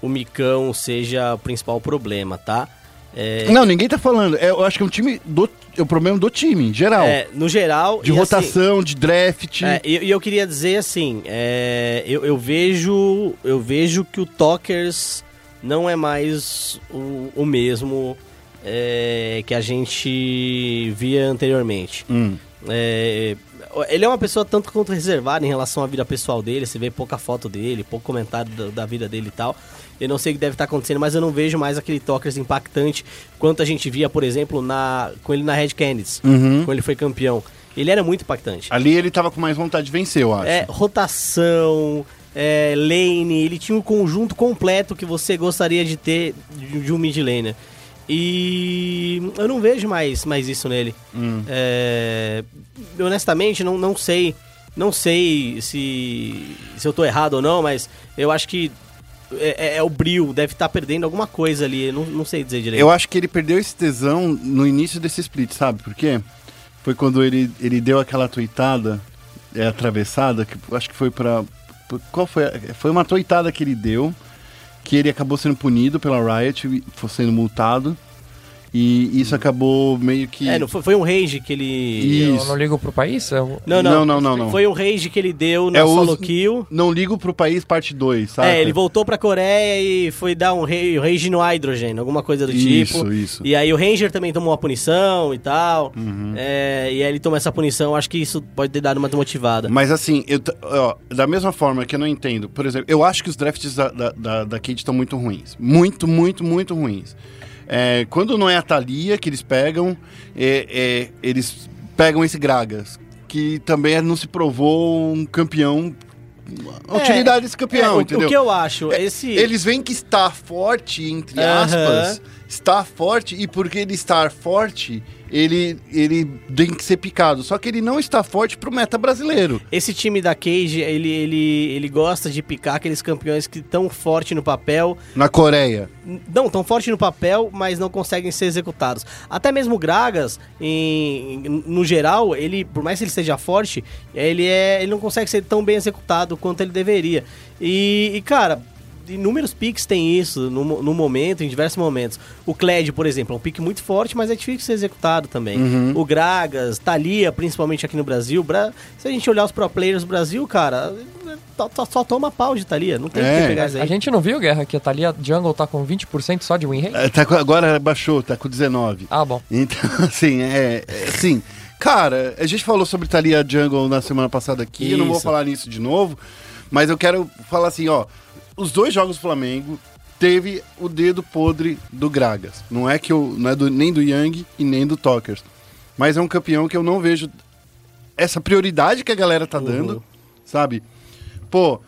o Micão seja o principal problema, tá? É, Não, ninguém tá falando. É, eu acho que é um time do. É o problema do time, em geral. é, no geral. de assim, rotação, de draft. É, e, e eu queria dizer assim, é, eu, eu vejo eu vejo que o Tokers não é mais o, o mesmo é, que a gente via anteriormente. Hum. É, ele é uma pessoa tanto quanto reservada em relação à vida pessoal dele, você vê pouca foto dele, pouco comentário da, da vida dele e tal. Eu não sei o que deve estar acontecendo, mas eu não vejo mais aquele Tokers impactante quanto a gente via, por exemplo, na, com ele na Red Canids, Uhum. quando ele foi campeão. Ele era muito impactante. Ali ele tava com mais vontade de vencer, eu acho. É, rotação, é, lane, ele tinha um conjunto completo que você gostaria de ter de, de um mid laner. E eu não vejo mais, mais isso nele. Hum. É, honestamente, não, não sei. Não sei se, se eu tô errado ou não, mas eu acho que é, é- é o Bril, deve estar perdendo alguma coisa ali. Não, não sei dizer direito. Eu acho que ele perdeu esse tesão no início desse split, sabe por quê? Foi quando ele, ele deu aquela tweetada, é, atravessada, que acho que foi por- Qual foi? Foi uma tweetada que ele deu, que ele acabou sendo punido pela Riot, sendo multado. E isso acabou meio que. É, não foi, foi um rage que ele. Eu Isso. não ligo pro país? Eu... Não, não, Não, não, não. Foi um rage que ele deu na É solo kill. Não ligo pro país parte 2, sabe? É, ele voltou pra Coreia e foi dar um rage no hidrogênio, alguma coisa do Isso, tipo. isso. E aí o Ranger também tomou uma punição e tal. Uhum. É, e aí ele tomou essa punição, acho que isso pode ter dado uma desmotivada. Mas assim, eu, ó, da mesma forma que eu não entendo, por exemplo, eu acho que os drafts da, da, da, da Kate estão muito ruins. Muito, muito, muito ruins. É, quando não é a Thalia que eles pegam, é, é, eles pegam esse Gragas, que também não se provou um campeão. A É, utilidade desse campeão, É, o, entendeu? o que eu acho, É, esse... Eles veem que está forte, entre aspas, está forte, e porque ele estar forte, ele, ele tem que ser picado. Só que ele não está forte pro meta brasileiro. Esse time da Cage, ele, ele, ele gosta de picar aqueles campeões que estão forte no papel, Na Coreia. não, tão forte no papel, mas não conseguem ser executados. Até mesmo o Gragas, em, no geral, ele, por mais que ele seja forte, ele, é, ele não consegue ser tão bem executado quanto ele deveria. E, e, cara, inúmeros piques tem isso no, no momento, em diversos momentos. O Kled, por exemplo, é um pique muito forte, mas é difícil de ser executado também. O Gragas, Thalia, principalmente aqui no Brasil. Bra- Se a gente olhar os pro players do Brasil, cara, só, só- toma pau de Thalia. Não tem É. que pegar isso aí. A gente não viu, Guerra, que a Thalia Jungle tá com 20% só de win rate? É, tá com- agora baixou, tá com 19. Ah, bom. Então, assim, é, é assim, cara, a gente falou sobre Thalia Jungle na semana passada aqui, eu não vou Isso. falar nisso de novo, mas eu quero falar assim, ó, os dois jogos do Flamengo teve o dedo podre do Gragas. Não é que eu, não é do- nem do Yang e nem do Tokers, mas é um campeão que eu não vejo essa prioridade que a galera tá dando, sabe? Pô,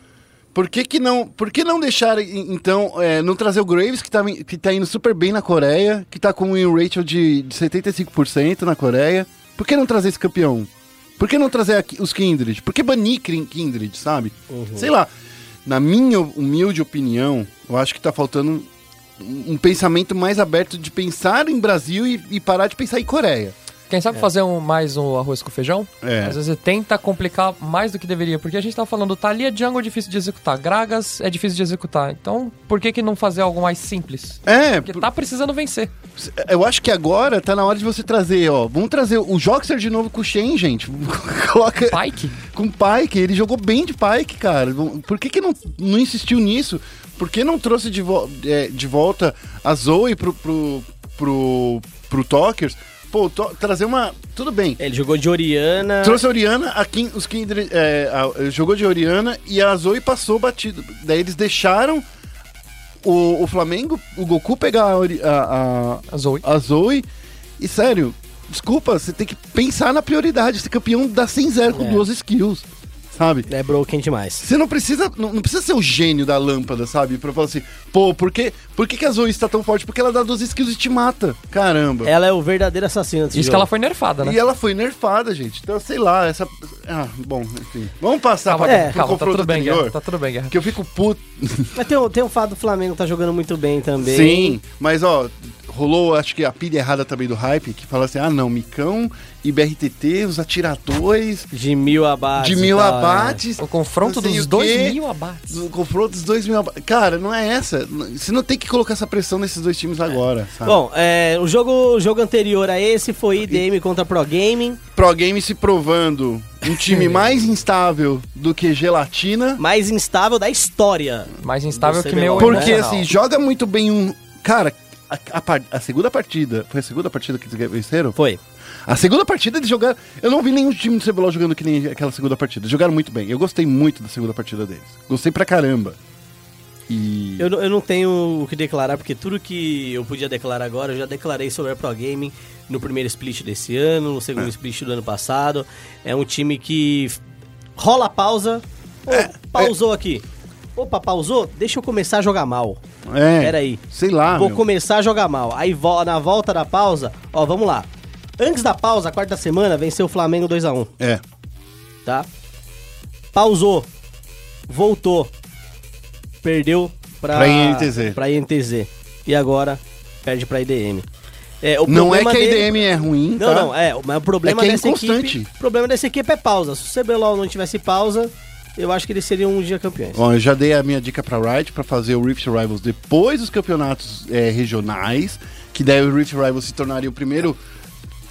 por que, que não, por que não deixar, então, é, não trazer o Graves, que tá, que tá indo super bem na Coreia, que tá com um win ratio de, de 75% na Coreia? Por que não trazer esse campeão? Por que não trazer aqui os Kindred? Por que banir Kin- Kindred, sabe? Sei lá, na minha humilde opinião, eu acho que tá faltando um, um pensamento mais aberto de pensar em Brasil e, e parar de pensar em Coreia. Quem sabe fazer um, mais um arroz com feijão? É. Às vezes tenta complicar mais do que deveria. Porque a gente tava falando, Thalia Jungle é difícil de executar, Gragas é difícil de executar. Então, por que que não fazer algo mais simples? É, Porque tá precisando vencer. Eu acho que agora tá na hora de você trazer, ó. Vamos trazer o Joxer de novo com o Shen, gente. Coloca Pike? com o Pike. Ele jogou bem de Pike, cara. Por que, que não, não insistiu nisso? Por que não trouxe de, vo- é, de volta a Zoe pro, pro, pro, pro Talkers? Pô, trazer uma. Tudo bem. Ele jogou de Oriana. Trouxe a Oriana, a Kin- os Kindred, é, a- jogou de Oriana e a Zoe passou batido. Daí eles deixaram o, o Flamengo, o Goku pegar a, Ori- a- a, A Zoe. a Zoe. E sério, desculpa, você tem que pensar na prioridade. Esse campeão dá 100-0 com É. duas skills, sabe? É broken demais. Você não precisa, não, não precisa ser o gênio da lâmpada, sabe? Pra falar assim, pô, por que, por que, que a Zoe está tão forte? Porque ela dá duas skills e te mata. Caramba. Ela é o verdadeiro assassino desse Isso que jogo. ela foi nerfada, né? E ela foi nerfada, gente. Então, sei lá, essa. Ah, bom, enfim. Vamos passar Calma, pra, é, pro calma, tá confronto tudo bem, anterior. Guerra. Tá tudo bem, Guerra. Que eu fico puto. Mas tem, o- tem o fato do Flamengo tá jogando muito bem também. Sim, mas ó, rolou acho que a pilha errada também do hype, que fala assim: ah, não, Micão e BRTT, os atiradores, De mil abates. de e mil tal, né? abates. O confronto sei dos o dois mil abates. O confronto dos dois mil abates. Cara, não é essa. Você não tem que colocar essa pressão nesses dois times agora, sabe? Bom, é, o, jogo, o jogo anterior a esse foi IDM contra Pro Gaming. Pro Game se provando um time mais instável do que gelatina. Mais instável da história. Mais instável que meu lá. Porque assim, joga muito bem um. Cara, a, a a segunda partida. Foi a segunda partida que eles venceram? Foi. A segunda partida eles jogaram. Eu não vi nenhum time do CBLOL jogando que nem aquela segunda partida. Jogaram muito bem. Eu gostei muito da segunda partida deles. Gostei pra caramba. E. Eu, não- eu não tenho o que declarar, porque tudo que eu podia declarar agora, eu já declarei sobre a Pro Gaming no primeiro split desse ano, no segundo split do ano passado. É um time que rola a pausa. Ô, pausou aqui. Opa, pausou? Deixa eu começar a jogar mal. É. Peraí. Sei lá. Vou meu. começar a jogar mal. Aí na volta da pausa, ó, vamos lá. Antes da pausa, a quarta semana, venceu o Flamengo 2x1, É. tá? Pausou. Voltou. Perdeu pra, Pra INTZ. Pra INTZ. E agora perde pra IDM. É, o Não é que a dele- IDM é ruim, Não, tá? não, é. Mas o problema É que é dessa equipe. O problema dessa equipe é pausa. Se o CBLOL não tivesse pausa, eu acho que eles seriam um dia campeões. Bom, eu já dei a minha dica pra Riot pra fazer o Rift Rivals depois dos campeonatos é, regionais, que daí o Rift Rivals se tornaria o primeiro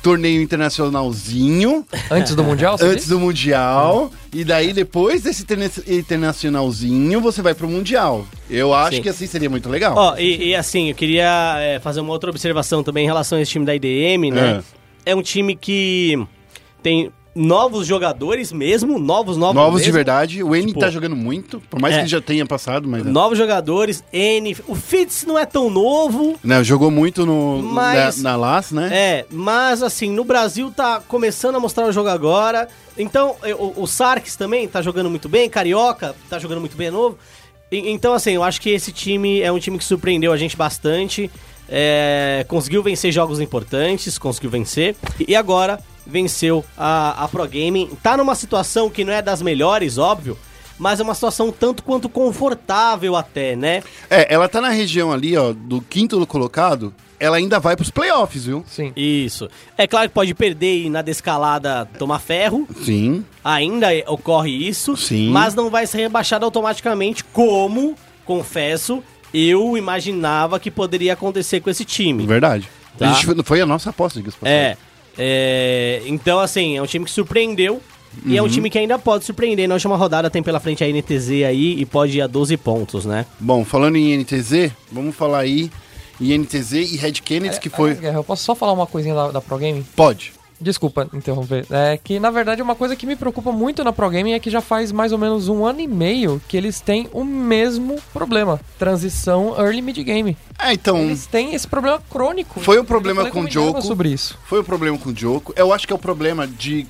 torneio internacionalzinho Antes do Mundial, você antes do Mundial, e daí depois desse interna- internacionalzinho você vai pro Mundial. Eu acho Sim. que assim seria muito legal. Ó, e, e assim, eu queria é, fazer uma outra observação também em relação a esse time da IDM, né? É, um time que tem novos jogadores mesmo, novos, novos Novos de mesmo. verdade, o N Tipo, tá jogando muito, por mais é. que ele já tenha passado, mas... Novos jogadores, N. O Fitz não é tão novo, Não, jogou muito no, Mas- na, na LAS, né? É, mas assim, no Brasil tá começando a mostrar o jogo agora. Então, o, o Sarkis também tá jogando muito bem, Carioca tá jogando muito bem, é novo. E- então, assim, eu acho que esse time é um time que surpreendeu a gente bastante. é, conseguiu vencer jogos importantes, conseguiu vencer. E agora venceu a, a Pro Gaming. Tá numa situação que não é das melhores, óbvio. Mas é uma situação tanto quanto confortável até, né? É, ela tá na região ali, ó, do quinto colocado, ela ainda vai pros playoffs, viu? Sim. Isso. É claro que pode perder e na descalada tomar ferro. Sim. Ainda ocorre isso, Sim. mas não vai ser rebaixado automaticamente, como, confesso, eu imaginava que poderia acontecer com esse time. Verdade. Tá. A gente, foi a nossa aposta, diga É, é, Então, assim, é um time que surpreendeu. E Uhum. é um time que ainda pode surpreender. Na última rodada tem pela frente a NTZ aí e pode ir a 12 pontos, né? Bom, falando em NTZ, vamos falar aí em NTZ e Red Kennedy, que foi... É, eu posso só falar uma coisinha da, da Pro Gaming? Pode. Desculpa interromper. É que, na verdade, uma coisa que me preocupa muito na Pro Gaming é que já faz mais ou menos um ano e meio que eles têm o mesmo problema. Transição early mid game. É, então, Eles têm esse problema crônico. Foi um problema com o Joko. sobre isso. foi o problema com o Joko. Eu acho que é o problema de,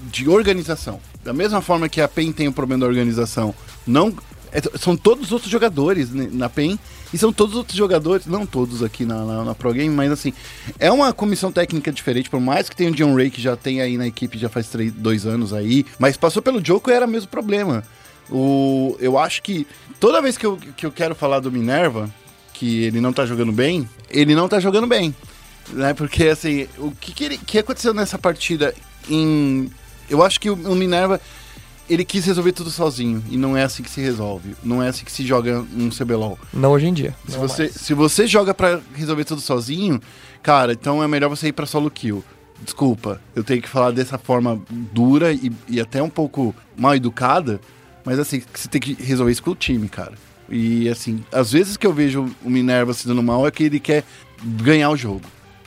de organização. Da mesma forma que a PEN tem o problema da organização, não é, são todos os outros jogadores né, na PEN e são todos os outros jogadores, não todos aqui na, na, na Pro Game, mas assim, é uma comissão técnica diferente, por mais que tenha o John Ray, que já tem aí na equipe já faz três, dois anos aí, mas passou pelo Joko e era o mesmo problema. O, eu acho que toda vez que eu, que eu quero falar do Minerva, que ele não tá jogando bem, ele não tá jogando bem. Né? Porque assim, o que, que, ele- que aconteceu nessa partida em. Eu acho que o, o Minerva ele quis resolver tudo sozinho. E não é assim que se resolve. Não é assim que se joga um CBLOL. Não hoje em dia. Se você, mais. se você joga pra resolver tudo sozinho, cara, então é melhor você ir pra solo kill. Desculpa, eu tenho que falar dessa forma dura e, e até um pouco mal educada, mas assim, você tem que resolver isso com o time, cara. E assim, às vezes que eu vejo o Minerva se dando mal é que ele quer ganhar o jogo.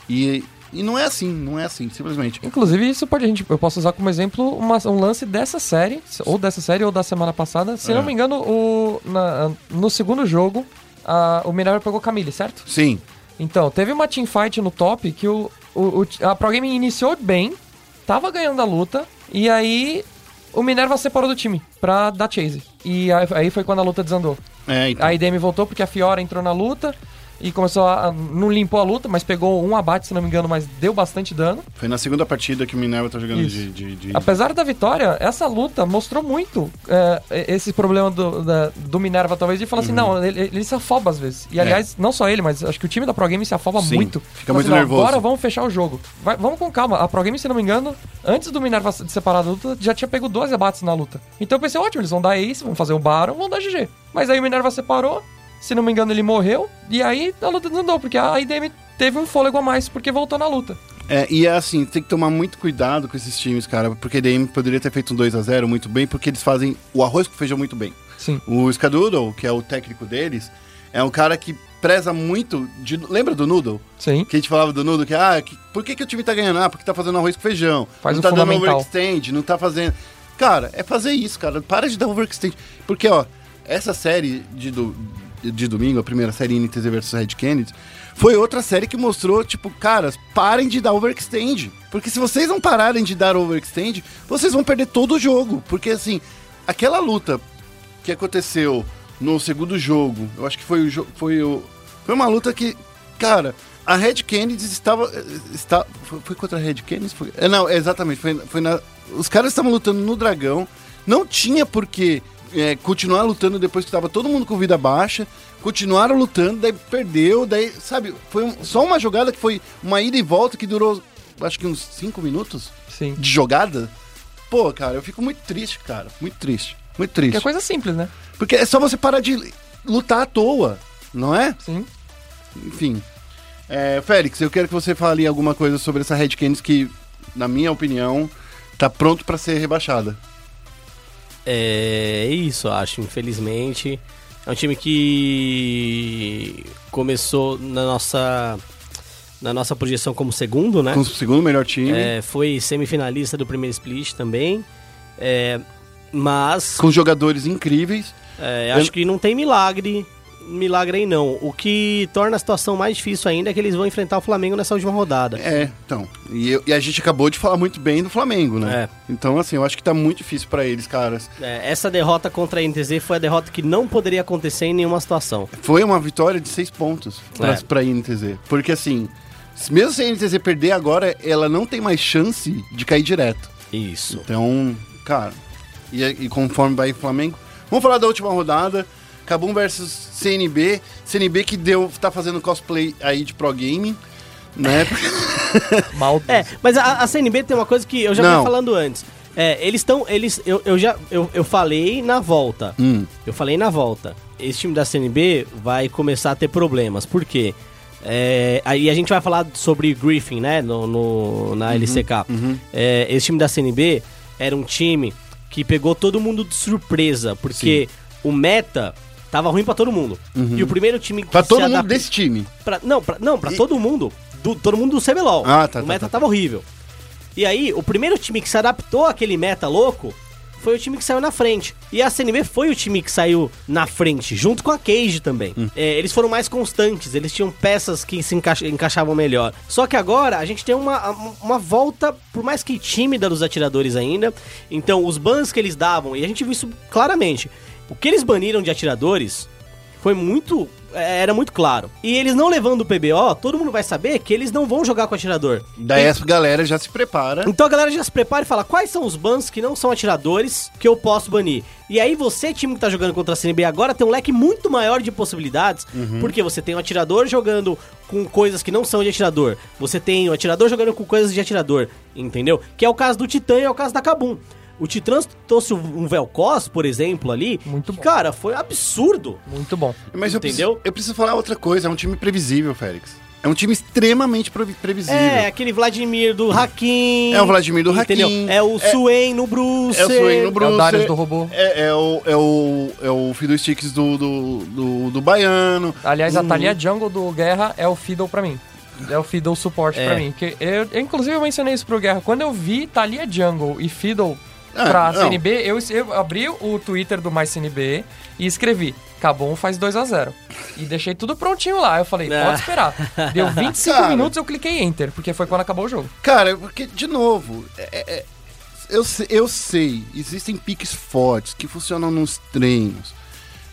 E, e não é assim, não é assim, simplesmente. Inclusive, isso pode a gente. Eu posso usar como exemplo uma- um lance dessa série, ou dessa série, ou da semana passada. Se É. não me engano, o, na- no segundo jogo, a- o Minerva pegou Camille, certo? Sim, Então, teve uma teamfight no top que o, o, o- a Pro Gaming iniciou bem, tava ganhando a luta, e aí o Minerva separou do time pra dar chase. E aí, aí foi quando a luta desandou. é, então. A IDM voltou porque a Fiora entrou na luta e começou a. a- Não limpou a luta, mas pegou um abate, se não me engano, mas deu bastante dano. Foi na segunda partida que o Minerva tá jogando de, de, de- Apesar da vitória, essa luta mostrou muito é, esse problema do, da- do Minerva, talvez, de falar assim, não, ele, ele se afoba às vezes. E aliás, não só ele, mas acho que o time da Pro Game se afoba Sim, muito. fica Fala muito assim, nervoso. Agora vamos fechar o jogo. Vai- vamos com calma. A Pro Game, se não me engano, antes do Minerva se separar da luta, já tinha pego 12 abates na luta. Então eu pensei, ótimo, eles vão dar ace, vão fazer o Baron, vão dar GG. Mas aí o Minerva separou, se não me engano, ele morreu, e aí a luta desandou, porque a IDM teve um fôlego a mais, porque voltou na luta. É, e é assim, tem que tomar muito cuidado com esses times, cara, porque a DM poderia ter feito um 2 a 0 muito bem, porque eles fazem o arroz com feijão muito bem. Sim. O Skadoodle, que é o técnico deles, é um cara que preza muito de... Lembra do Noodle? Sim. Que a gente falava do Noodle, que, ah, que- por que, que o time tá ganhando? Ah, porque tá fazendo arroz com feijão. Faz não o tá dando overextend, não tá fazendo... Cara, é fazer isso, cara. Para de dar overextend. Porque, ó, essa série de, do, de domingo, a primeira série NTZ vs Red Kennedy, foi outra série que mostrou, tipo, caras, parem de dar overextend. Porque se vocês não pararem de dar overextend, vocês vão perder todo o jogo. Porque, assim, aquela luta que aconteceu no segundo jogo, eu acho que foi o jogo. Foi, foi uma luta que, cara, a Red Kennedy estava. Está, foi, contra a Red Kennedy? Foi, é, não, exatamente. Foi, foi na, os caras estavam lutando no dragão. Não tinha por que é, continuar lutando depois que estava todo mundo com vida baixa. Continuaram lutando, daí perdeu, daí, sabe, foi um- só uma jogada que foi uma ida e volta que durou, acho que uns 5 minutos Sim. de jogada. Pô, cara, eu fico muito triste, cara. Muito triste. Muito Que é triste. coisa simples, né? Porque é só você parar de lutar à toa, não é? Sim. Enfim. É, Félix, eu quero que você fale alguma coisa sobre essa Red Canids que, na minha opinião, tá pronto pra ser rebaixada. É isso, eu acho, infelizmente. É um time que começou na nossa na nossa projeção como segundo, né? Com o segundo melhor time. É, foi semifinalista do primeiro split também. É, mas Com jogadores incríveis. é, Eu- acho que não tem milagre. Milagre aí não. O que torna a situação mais difícil ainda é que eles vão enfrentar o Flamengo nessa última rodada. É, então. E, eu- e a gente acabou de falar muito bem do Flamengo, né? Então, assim, eu acho que tá muito difícil pra eles, caras. É, essa derrota contra a NTZ foi a derrota que não poderia acontecer em nenhuma situação. Foi uma vitória de seis pontos pra, É. pra INTZ. Porque, assim, mesmo se a INTZ perder agora, ela não tem mais chance de cair direto. Isso. Então, cara, e, e conforme vai o Flamengo. Vamos falar da última rodada. Cabum versus CNB. CNB que deu, tá fazendo cosplay aí de pro game, né? Mal. É, mas a, a CNB tem uma coisa que eu já Não. vinha falando antes. É, eles estão. Eles, eu, eu já. Eu, eu falei na volta. Hum. Eu falei na volta. Esse time da CNB vai começar a ter problemas. Por quê? É, aí a gente vai falar sobre Griffin, né? No, no- na LCK. É, esse time da CNB era um time que pegou todo mundo de surpresa. Porque o meta tava ruim pra todo mundo. E o primeiro time que Pra se todo mundo desse time. Pra- não, pra, não, pra E- todo mundo. Do, todo mundo do CBLOL. Ah, tá, O tá, meta tá, tava horrível. E aí, o primeiro time que se adaptou àquele meta louco foi o time que saiu na frente. E a CNB foi o time que saiu na frente, junto com a Cage também. Hum. É, eles foram mais constantes, eles tinham peças que se encaixa- encaixavam melhor. Só que agora a gente tem uma, uma volta, por mais que tímida dos atiradores ainda. Então, os bans que eles davam, e a gente viu isso claramente. O que eles baniram de atiradores foi muito. é, Era muito claro. E eles não levando o PBO, todo mundo vai saber que eles não vão jogar com atirador. Daí E- essa galera já se prepara. então a galera já se prepara e fala quais são os bans que não são atiradores que eu posso banir. E aí você, time que tá jogando contra a CNB agora, tem um leque muito maior de possibilidades, porque você tem um atirador jogando com coisas que não são de atirador. Você tem um atirador jogando com coisas de atirador, entendeu? Que é o caso do Titã e é o caso da Kabum. O Titã trouxe um Velcos, por exemplo, ali. Muito bom. Cara, foi absurdo. Muito bom. Mas eu Entendeu? preciso, eu preciso falar outra coisa. É um time previsível, Félix. É um time extremamente previ- previsível. É, aquele Vladimir do Hakim. É o Vladimir do Entendeu? Hakim. É o É- Swain no Bruce. É o Swain no É Bruce. o Darius do robô. É, é o, é o, é o Fiddle Sticks do, do, do, do Baiano. Aliás, a Thalia Jungle do Guerra é o Fiddle pra mim. É o Fiddle suporte É. pra mim. Que eu, eu, inclusive, eu mencionei isso pro Guerra. Quando eu vi Thalia Jungle e Fiddle Ah, pra não. CNB, eu, eu abri o Twitter do Mais CNB e escrevi: Cabum faz 2 a 0 E deixei tudo prontinho lá. Eu falei: Ah. pode esperar. Deu 25 Cara. minutos, eu cliquei Enter, porque foi quando acabou o jogo. Cara, porque, de novo, é- é- é- eu, eu sei, existem piques fortes que funcionam nos treinos.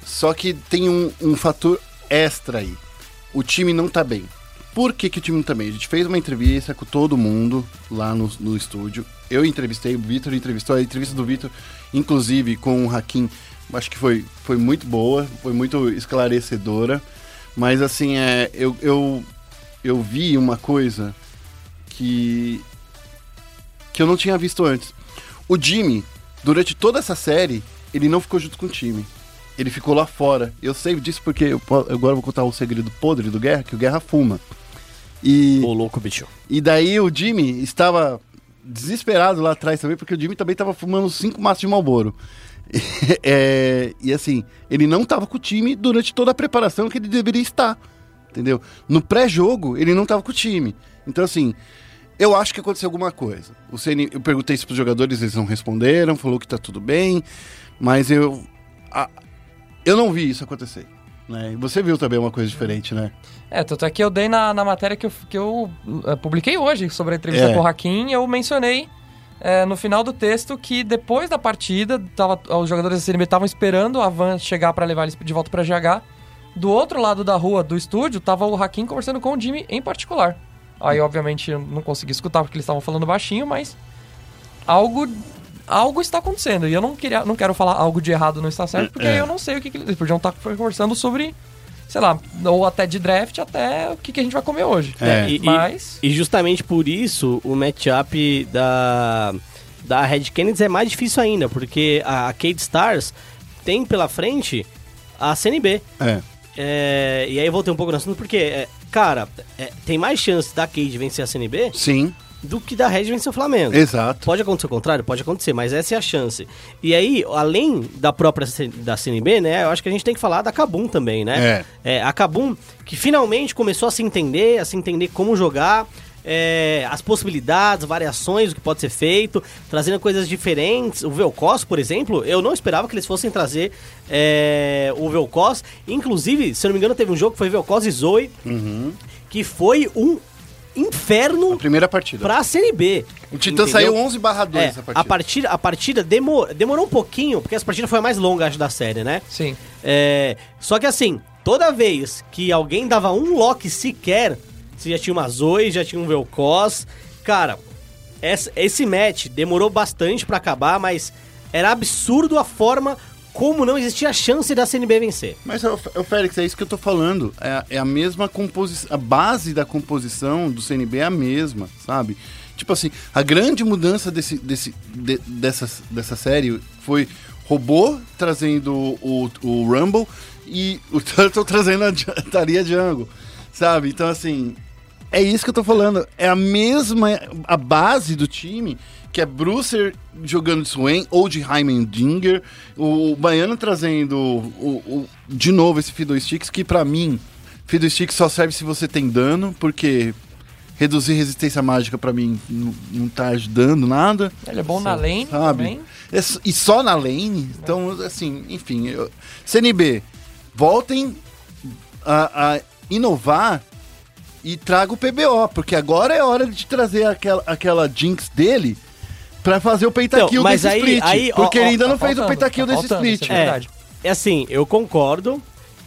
Só que tem um, um fator extra aí. O time não tá bem. Por que, que o time não tá bem? A gente fez uma entrevista com todo mundo lá no, no estúdio. Eu entrevistei, o Vitor entrevistou. A entrevista do Vitor, inclusive com o Hakim, acho que foi, foi muito boa, foi muito esclarecedora. Mas assim, é, eu, eu, eu vi uma coisa que que eu não tinha visto antes. O Jimmy, durante toda essa série, ele não ficou junto com o time. Ele ficou lá fora. Eu sei disso porque eu, po- agora eu vou contar o segredo podre do Guerra, que o Guerra fuma. E, Ô, louco, bicho. e daí o Jimmy estava desesperado lá atrás também, porque o Jimmy também estava fumando cinco maços de Malboro. É, e assim, ele não estava com o time durante toda a preparação que ele deveria estar. Entendeu? No pré-jogo, ele não estava com o time. Então, assim, eu acho que aconteceu alguma coisa. O CN, eu perguntei isso pros jogadores, eles não responderam, falou que tá tudo bem, mas eu. a- eu não vi isso acontecer. E você viu também uma coisa diferente, né? É, tanto é que eu dei na, na matéria que eu, que eu eh, publiquei hoje sobre a entrevista É. com o Hakim, eu mencionei eh, no final do texto que depois da partida, tava, os jogadores da CNB estavam esperando a van chegar pra levar eles de volta pra GH. Do outro lado da rua do estúdio, tava o Hakim conversando com o Jimmy em particular. Aí, obviamente, eu não consegui escutar porque eles estavam falando baixinho, mas algo algo está acontecendo. E eu não queria, não quero falar algo de errado não está certo, porque É. eu não sei o que, que eles podiam estar conversando sobre, sei lá, ou até de draft, até o que, que a gente vai comer hoje. É. E, e- Mas e justamente por isso o matchup da, da Red Kennedy é mais difícil ainda, porque a Cade Stars tem pela frente a CNB. É. É, e aí eu voltei um pouco no assunto, porque, é, cara, é, tem mais chance da Cade vencer a CNB Sim, do que da Red vencer o Flamengo. exato. Pode acontecer o contrário? Pode acontecer, mas essa é a chance. E aí, além da própria da CNB, né, eu acho que a gente tem que falar da Kabum também, né? É. a Kabum que finalmente começou a se entender, a se entender como jogar, é, as possibilidades, variações do que pode ser feito, trazendo coisas diferentes. O Velcos, por exemplo, eu não esperava que eles fossem trazer é, o Velcos. Inclusive, se eu não me engano, teve um jogo que foi Velcos e Zoe, que foi um inferno A primeira partida. pra CNB. O Titã entendeu? saiu 11 barra 2 É, essa a partida. partida, a partida demor, demorou um pouquinho, porque essa partida foi a mais longa, acho, da série, né? Sim. É, só que assim, toda vez que alguém dava um lock sequer, você já tinha uma Zoe, já tinha um Velcos. Cara, essa- esse match demorou bastante pra acabar, mas era absurdo a forma como não existia chance da CNB vencer. Mas, ô, Félix, é isso que eu tô falando. É, é a mesma composição. A base da composição do CNB é a mesma, sabe? Tipo assim, a grande mudança desse, desse, de- dessa, dessa série foi robô trazendo o, o Rumble e o Turtle trazendo a Taria Jungle, sabe? Então, assim, é isso que eu tô falando. É a mesma, a base do time, que é Brucer jogando de Swain ou de Heimendinger, o Baiano trazendo o, o- de novo esse Fiddle Sticks, que pra mim, Fiddle Sticks só serve se você tem dano, porque reduzir resistência mágica pra mim não, não tá ajudando nada. Ele é bom na lane Sabe? também. É e só na lane. Então, assim, enfim. eu- CNB, voltem a, a inovar e traga o PBO, porque agora é hora de trazer aquela, aquela Jinx dele pra fazer o pentakill Então, desse aí- split. aí, ó, porque ó, ele ainda tá não fez o pentakill tá desse faltando, split. é verdade. É assim, eu concordo.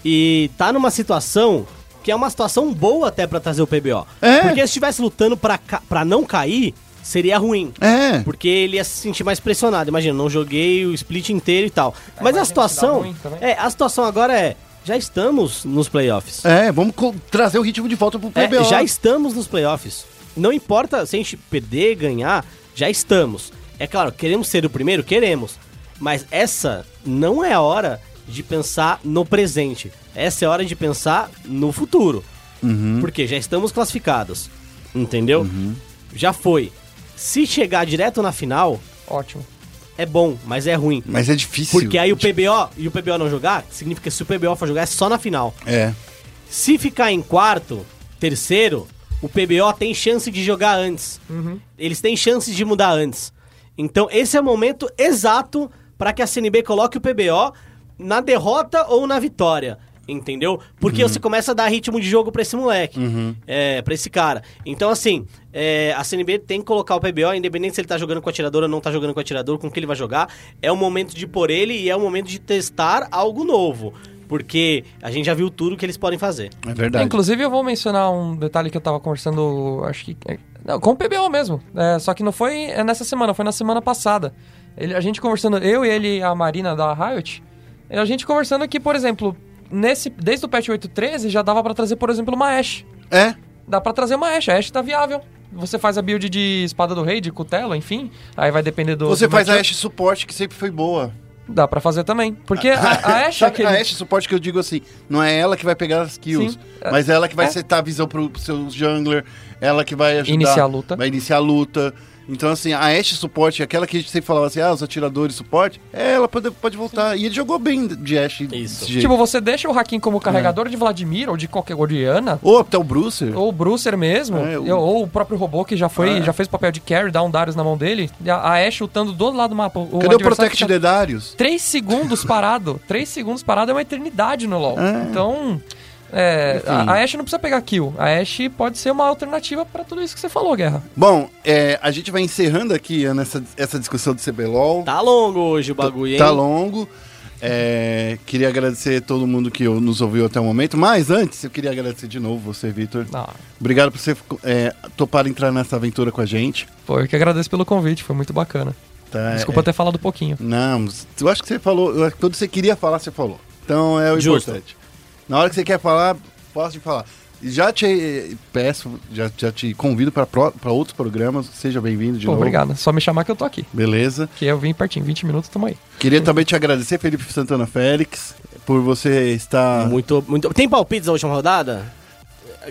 E tá numa situação que é uma situação boa até pra trazer o PBO. É. Porque se estivesse lutando pra, pra não cair, seria ruim. É. Porque ele ia se sentir mais pressionado. Imagina, não joguei o split inteiro e tal. Mas a situação. ruim também. É, a situação agora é. Já estamos nos playoffs. É, vamos trazer o ritmo de volta pro É, PBO. já estamos nos playoffs. Não importa se a gente perder, ganhar, já estamos. É claro, queremos ser o primeiro? Queremos. Mas essa não é a hora de pensar no presente. Essa é a hora de pensar no futuro. Porque já estamos classificados. Entendeu? Já foi. Se chegar direto na final, Ótimo. é bom, mas é ruim. Mas é difícil. Porque aí o PBO e o PBO não jogar, significa que se o PBO for jogar é só na final. É. Se ficar em quarto, terceiro, o PBO tem chance de jogar antes. Eles têm chances de mudar antes. Então, esse é o momento exato para que a CNB coloque o PBO na derrota ou na vitória. Entendeu? Porque você começa a dar ritmo de jogo pra esse moleque. É, pra esse cara. Então, assim, é, a CNB tem que colocar o PBO, independente se ele tá jogando com o atirador ou não tá jogando com o atirador, com que ele vai jogar. É o momento de pôr ele e é o momento de testar algo novo. Porque a gente já viu tudo que eles podem fazer. É verdade. Inclusive, eu vou mencionar um detalhe que eu tava conversando, acho que. é, Não, com o PBO mesmo. É, só que não foi é, nessa semana, foi na semana passada. Ele, a gente conversando, eu e ele e a Marina da Riot, e a gente conversando que, por exemplo, nesse, desde o patch 8.13 já dava pra trazer, por exemplo, uma Ashe. É. Dá pra trazer uma Ashe, a Ashe tá viável. Você faz a build de espada do rei, de cutelo, enfim. Aí vai depender do. Você do faz a. Ashe suporte, que sempre foi boa. Dá pra fazer também. Porque a, a Ashe é aquele. A Ashe suporte que eu digo assim, não é ela que vai pegar as kills, Sim. mas é ela que vai É. setar a visão pro, pro seu jungler, ela que vai ajudar... Iniciar a luta. Vai iniciar a luta. Então, assim, a Ashe suporte, aquela que a gente sempre falava assim, ah, os atiradores suporte, é, ela pode, pode voltar. E ele jogou bem de Ashe. Isso. Tipo, você deixa o Hakim como carregador de Vladimir ou de qualquer ou de Ana, Ou até o Brucer. ou o Brucer mesmo, É, o- ou o próprio robô que já foi, É. já fez papel de carry, dá um Darius na mão dele, a, a Ashe lutando do outro lado do mapa. O Cadê o Protect de Darius? Três segundos parado. Três segundos parado é uma eternidade no LoL. É. Então, é, Enfim. a, a Ashe não precisa pegar kill. A Ashe pode ser uma alternativa pra tudo isso que você falou, Guerra. Bom, é, a gente vai encerrando aqui nessa, essa discussão do CBLOL. Tá longo hoje o bagulho, hein? Tá longo. É, queria agradecer a todo mundo que nos ouviu até o momento. Mas antes, eu queria agradecer de novo você, Vitor. Ah, Obrigado por você é, topar entrar nessa aventura com a gente. pô, eu que agradeço pelo convite, foi muito bacana. Tá? Desculpa É, ter falado pouquinho. Não, eu acho que você falou. eu acho que Tudo que você queria falar, você falou. Então é o Justo. importante. Na hora que você quer falar, posso te falar. Já te peço, já, já te convido para outros programas. Seja bem-vindo de Pô, novo. obrigado. Só me chamar que eu tô aqui. Beleza. Que eu vim pertinho, 20 minutos, tamo aí. Queria também te agradecer, Felipe Santana Félix, por você estar. Muito, muito. Tem palpites da última rodada?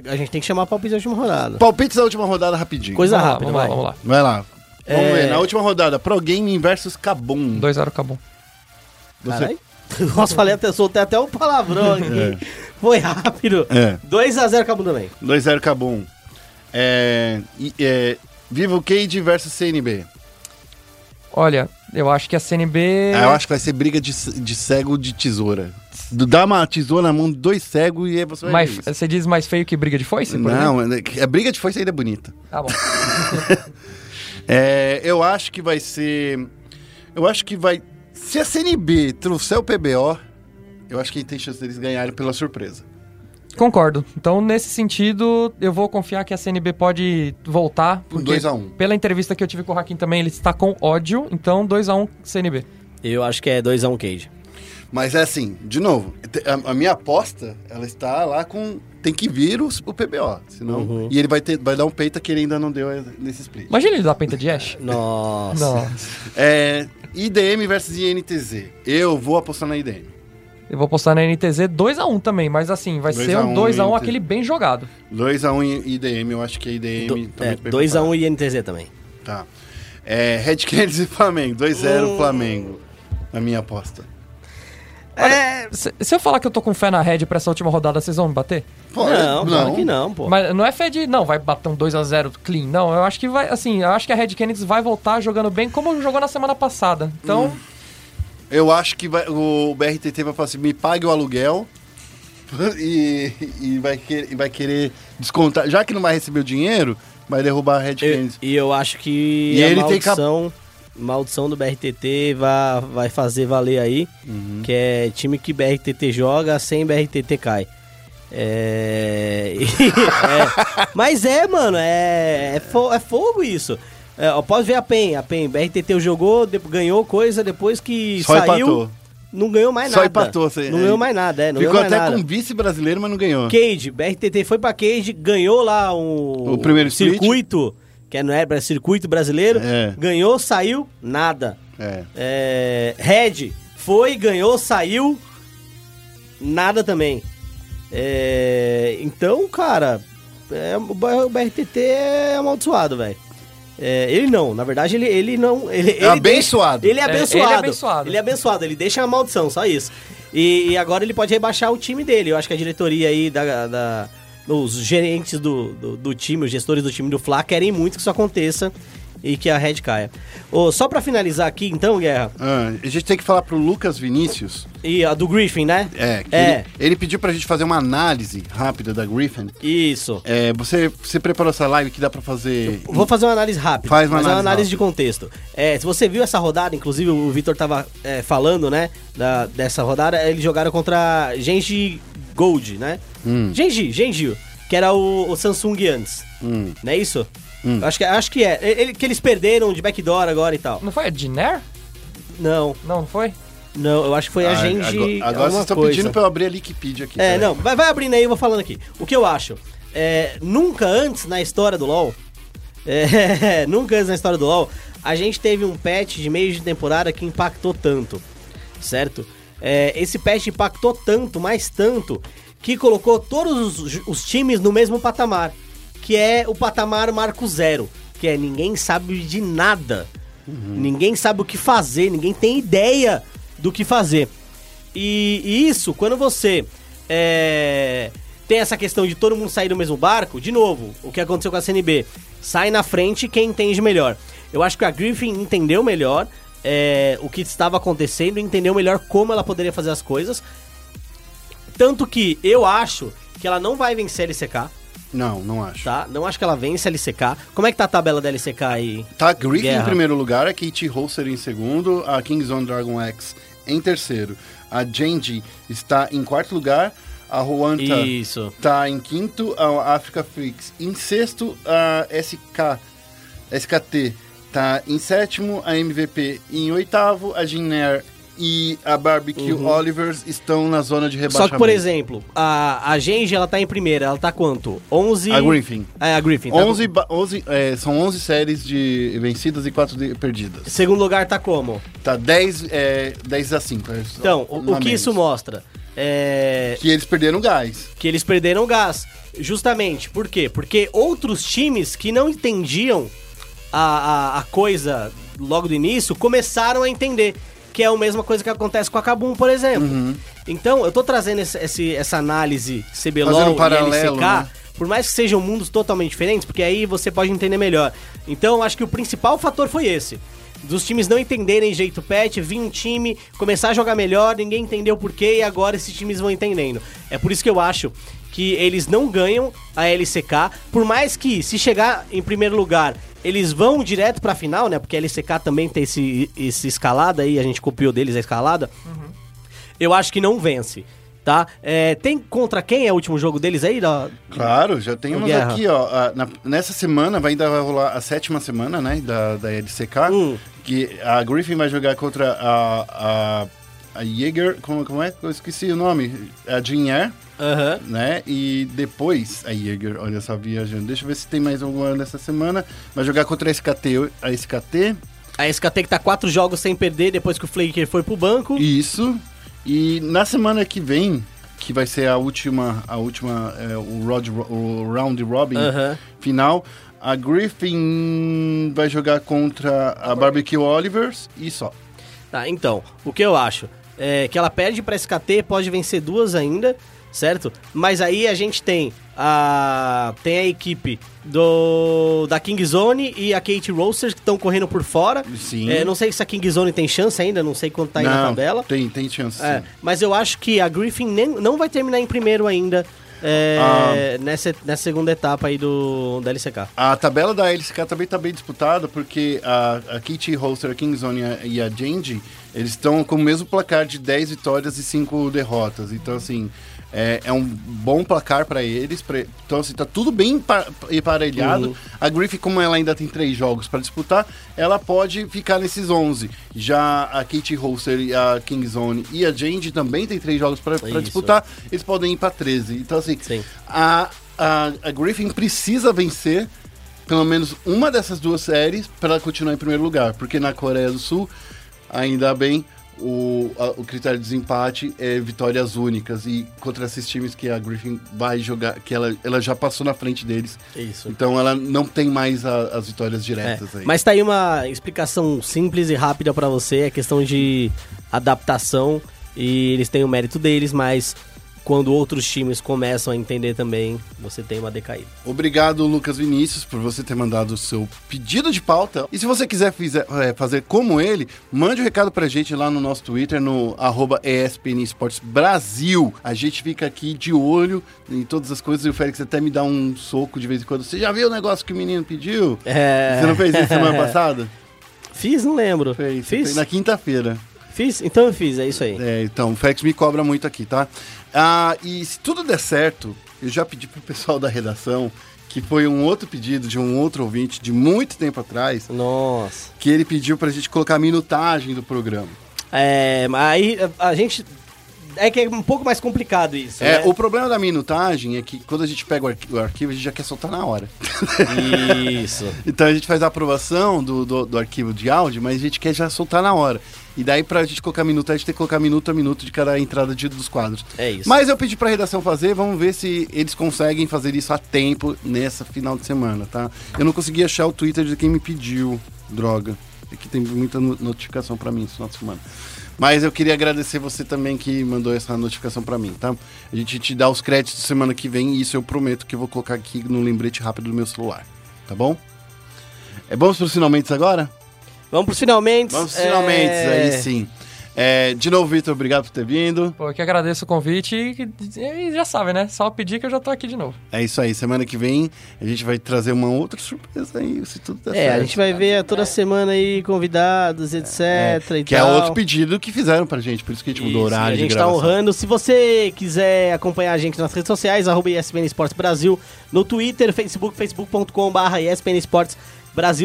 A gente tem que chamar palpites da última rodada. Palpites da última rodada rapidinho. Coisa vamos lá, rápida, vamos lá, vai. vamos lá. Vai lá. Vamos É. ver, na última rodada, Pro Gaming versus Kabum. 2-0 acabou. Você... Caralho. Nossa, falei até, soltei até um palavrão aqui. Foi rápido. É. 2x0 acabou também. 2-0 Kabum. É, e- é, Vivo Cage versus CNB. Olha, eu acho que a CNB. Ah, eu acho que vai ser briga de, de cego de tesoura. Dá uma tesoura na mão de dois cegos e aí você vai mais, você diz mais feio que briga de foice? Não, a briga de foice ainda é bonita. Tá bom. É, eu acho que vai ser. Eu acho que vai. Se a CNB trouxer o PBO, eu acho que tem chance deles ganharem pela surpresa. Concordo. Então, nesse sentido, eu vou confiar que a CNB pode voltar. Um porque 2 a 1. Pela entrevista que eu tive com o Hakim também, ele está com ódio. Então, 2x1 CNB. Eu acho que é 2x1 Cage. Mas é assim, de novo, a, a minha aposta, ela está lá com. Tem que vir os- o PBO. Senão. Uhum. E ele vai, ter, vai dar um peita que ele ainda não deu eh, nesse split. Imagina ele dar penta de Ash. Nossa. Nossa. É, IDM versus INTZ. Eu vou apostar na IDM. Eu vou postar na NTZ 2x1 também, mas assim, vai 2 ser um 1 2x1 NTZ. aquele bem jogado. 2x1 em IDM, eu acho que a IDM Do, tá é, muito bem 2x1 preparada. e NTZ também. Tá. É, Red Canids e Flamengo. 2x0 Hum. Flamengo. Na minha aposta. É. Se, se eu falar que eu tô com fé na Red pra essa última rodada, vocês vão me bater? Pô, Não, claro que não, pô. Mas não é fé de, não, vai bater um 2x0 clean. Não, eu acho que vai, assim, eu acho que a Red Kennedy vai voltar jogando bem como jogou na semana passada. Então, Hum. Eu acho que vai- o BRTT vai falar assim: me pague o aluguel. E, e vai, querer, e vai querer descontar. Já que não vai receber o dinheiro, vai derrubar a Red Eu- Canids. e eu acho que E a ele tem cap- maldição, do BRTT vai, vai fazer valer aí, Uhum. que é time que BRTT joga, sem BRTT cai. É... é. Mas é, mano, é, é, fo- é fogo isso. É, pode ver a PEN, a PEN, BRTT jogou, de- ganhou coisa depois que Só saiu, empatou. não ganhou mais Só nada. empatou, você- Não ganhou mais nada, é, não Ficou até nada. com vice brasileiro, mas não ganhou. Cage, BRTT foi pra Cage, ganhou lá o, O primeiro split. Que é, não é circuito brasileiro, É. ganhou, saiu, nada. É. É, Red foi, ganhou, saiu, nada também. É, então, cara, é, o BRTT é amaldiçoado, velho. É, ele não, na verdade ele, ele não. Ele, ele abençoado. deixa- ele é É, ele é abençoado. abençoado. Ele é abençoado, ele deixa a maldição, só isso. E, e agora ele pode rebaixar o time dele. Eu acho que a diretoria aí da. da- os gerentes do, do, do time, os gestores do time do Fla querem muito que isso aconteça e que a Red caia. Ô, só pra finalizar aqui, então, Guerra, Ah, a gente tem que falar pro Lucas Vinícius. e a do Griffin, né? É, que É. Ele, ele pediu pra gente fazer uma análise rápida da Griffin. Isso. É, você, você preparou essa live que dá pra fazer. Vou fazer uma análise rápida. Faz uma é uma análise análise de contexto. É, se você viu essa rodada, inclusive o Vitor tava é, falando, né? da- dessa rodada, eles jogaram contra Genji Gold, né? Hum. Genji, Genji, que era o, o Samsung antes. Hum. Não é isso? Acho, que, acho que é. Ele- que eles perderam de backdoor agora e tal. não foi a Diner? Não, Não, não foi? não, eu acho que foi a Ah, Genji. Agora, agora vocês estão coisa. pedindo pra eu abrir a Wikipedia aqui. É, peraí. não, vai, vai abrindo aí, eu vou falando aqui. O que eu acho? É, nunca antes na história do LoL, é, nunca antes na história do LoL, a gente teve um patch de meio de temporada que impactou tanto, certo? É, esse patch impactou tanto, mais tanto, que colocou todos os, os times no mesmo patamar, que é o patamar marco zero, que é ninguém sabe de nada, ninguém sabe o que fazer, ninguém tem ideia do que fazer. E, e isso, quando você é, tem essa questão de todo mundo sair do mesmo barco, de novo, o que aconteceu com a CNB, sai na frente quem entende melhor. Eu acho que a Griffin entendeu melhor é, o que estava acontecendo, entendeu melhor como ela poderia fazer as coisas. Tanto que eu acho que ela não vai vencer a LCK, Não, não acho. tá? Não acho que ela vence a LCK. Como é que tá a tabela da LCK aí? Tá Griffin Guerra. em primeiro lugar, a Kate Holster em segundo, a Kingzone Dragon X em terceiro. A Genji está em quarto lugar, a Ruanta está em quinto, a Africa Freaks em sexto, a SK, SKT está em sétimo, a MVP em oitavo, a Ginair e a Barbecue Olivers estão na zona de Só rebaixamento. que, por exemplo, a, a Genji, ela tá em primeira, ela tá quanto? 11... A Griffin. É, a Griffin. tá 11, ba- 11, é, são 11 séries de vencidas e 4 de perdidas. Segundo lugar tá como? Tá 10, é, 10 a 5. é só Então, o, o que menos. isso mostra? É... Que eles perderam gás. que eles perderam gás. Justamente, por quê? Porque outros times que não entendiam a, a, a coisa logo do início começaram a entender. Que é a mesma coisa que acontece com a Kabum, por exemplo. Uhum. Então, eu tô trazendo esse, esse- essa análise CBLOL um e paralelo, LCK, né? por mais que sejam mundos totalmente diferentes, porque aí você pode entender melhor. Então, eu acho que o principal fator foi esse. Dos times não entenderem jeito pet, vir um time, começar a jogar melhor, ninguém entendeu por quê e agora esses times vão entendendo. É por isso que eu acho que eles não ganham a LCK, por mais que se chegar em primeiro lugar, eles vão direto pra final, né? Porque a LCK também tem esse, esse escalada aí, a gente copiou deles a escalada. Eu acho que não vence, tá? É, tem contra quem é o último jogo deles aí? Da... Claro, já tem umas Guerra. aqui, ó. a- na- nessa semana vai ainda vai rolar a sétima semana, né? Da, da LCK. Hum. Que a Griffin vai jogar contra a. a a Jaeger, como, como é? Eu esqueci o nome. A Jean Air, Aham. né? E depois a Jaeger, olha só, viajando. Deixa eu ver se tem mais alguma nessa semana. Vai jogar contra a SKT. A SKT. A SKT que tá quatro jogos sem perder depois que o Flaker foi pro banco. Isso. E na semana que vem, que vai ser a última, a última, é, o, round, o round robin Aham. final, a Griffin vai jogar contra a Barbecue Olivers e só. Tá, então, o que eu acho? É que ela perde pra SKT, pode vencer duas ainda, certo? Mas aí a gente tem a tem a equipe do da King Zone e a Kate Roasters que estão correndo por fora. Sim. É, não sei se a King Zone tem chance ainda, não sei quanto tá aí na Não, tabela. Tem, tem chance. É, mas eu acho que a Griffin nem- não vai terminar em primeiro ainda é, Ah. nessa, nessa segunda etapa aí do da LCK. A tabela da LCK também tá bem disputada, porque a, a Kitty Holster, a Kingzone e a- e a Genji, eles estão com o mesmo placar de 10 vitórias e 5 derrotas. Então, assim, é, é um bom placar para eles. pra- então, assim, tá tudo bem empa- emparelhado. Uhum. A Griffin, como ela ainda tem três jogos para disputar, ela pode ficar nesses 11. Já a Kitty Holster, a Kingzone e a Genji também tem três jogos para Isso. disputar, eles podem ir para 13. Então, assim, Sim. a, a, a Griffin precisa vencer pelo menos uma dessas duas séries para continuar em primeiro lugar, porque na Coreia do Sul, ainda bem, o, a- o critério de desempate é vitórias únicas e contra esses times que a Griffin vai jogar, que ela, ela já passou na frente deles, Isso. então ela não tem mais a- as vitórias É, diretas aí. mas tá aí uma explicação simples e rápida pra você, é questão de adaptação e eles têm o mérito deles, mas quando outros times começam a entender também, você tem uma decaída. Obrigado, Lucas Vinícius, por você ter mandado o seu pedido de pauta. E se você quiser fizer- é, fazer como ele, mande um recado pra gente lá no nosso Twitter, no arroba ESPN Esportes Brasil. A gente fica aqui de olho em todas as coisas e o Félix até me dá um soco de vez em quando. Você já viu o negócio que o menino pediu? É... Você não fez isso semana passada? Fiz, não lembro. Fez. Fiz? Fez Na quinta-feira. Fiz? Então eu fiz, é isso aí. É, então, o Félix me cobra muito aqui, tá? Ah, e se tudo der certo, eu já pedi pro pessoal da redação, que foi um outro pedido de um outro ouvinte de muito tempo atrás, Nossa. que ele pediu pra gente colocar a minutagem do programa. É, mas aí a gente. É que é um pouco mais complicado isso. É, né? o problema da minutagem é que quando a gente pega o, arqui- o arquivo, a gente já quer soltar na hora. Isso. Então a gente faz a aprovação do, do, do arquivo de áudio, mas a gente quer já soltar na hora. E daí pra gente colocar minutagem, a gente tem que colocar minuto a minuto de cada entrada de, dos quadros. É isso. Mas eu pedi pra redação fazer, vamos ver se eles conseguem fazer isso a tempo nessa final de semana, tá? Eu não consegui achar o Twitter de quem me pediu, droga. Aqui tem muita no- notificação pra mim esse final de semana. Mas eu queria agradecer você também que mandou essa notificação pra mim, tá? A gente te dá os créditos semana que vem e isso eu prometo que eu vou colocar aqui no lembrete rápido do meu celular, tá bom? É, vamos pros finalmente agora? Vamos pros finalmente. Vamos pros finalmente, É, aí sim. É, de novo, Vitor, obrigado por ter vindo. Pô, eu que agradeço o convite e, e já sabe, né? Só pedir que eu já tô aqui de novo. É isso aí, semana que vem a gente vai trazer uma outra surpresa aí, se tudo der É, certo. a gente vai ver toda semana aí convidados, etc. e Que é outro pedido que fizeram pra gente, por isso que a gente mudou o horário A gente de tá honrando. Se você quiser acompanhar a gente nas redes sociais, arroba ESPN Esportes Brasil, no Twitter, Facebook, facebook.com.br ESPN Esportes. Brasil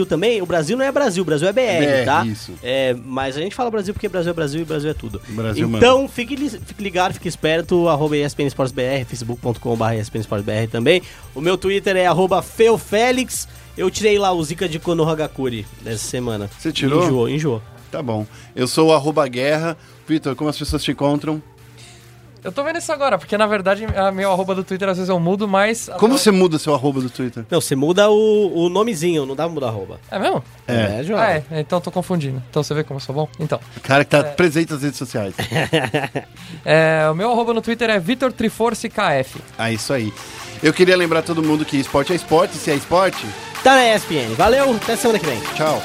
também, o Brasil não é Brasil, o Brasil é BR, BR, tá? isso. É, mas a gente fala Brasil porque Brasil é Brasil e Brasil é tudo. Brasil então, fique, fique ligado, fique esperto, arroba ESPN Sports BR, facebook.com.br ESPN Sports BR também. O meu Twitter é arroba feofélix. Eu tirei lá o Zika de Kono Hagakuri dessa semana. Você tirou? Enjoou, enjoou. Tá bom. Eu sou o arroba guerra. Vitor, como as pessoas te encontram? Eu tô vendo isso agora, porque na verdade a meu arroba do Twitter às vezes eu mudo, mas. Como você muda seu arroba do Twitter? Não, você muda o, o nomezinho, não dá pra mudar arroba. É mesmo? É. João. Ah, é. Então eu tô confundindo. Então você vê como eu sou bom? Então. O cara que tá presente nas redes sociais. É, o meu arroba no Twitter é Vitor Triforce KF. Ah, isso aí. Eu queria lembrar todo mundo que esporte é esporte, se é esporte, Tá na ESPN. Valeu, até semana que vem. tchau.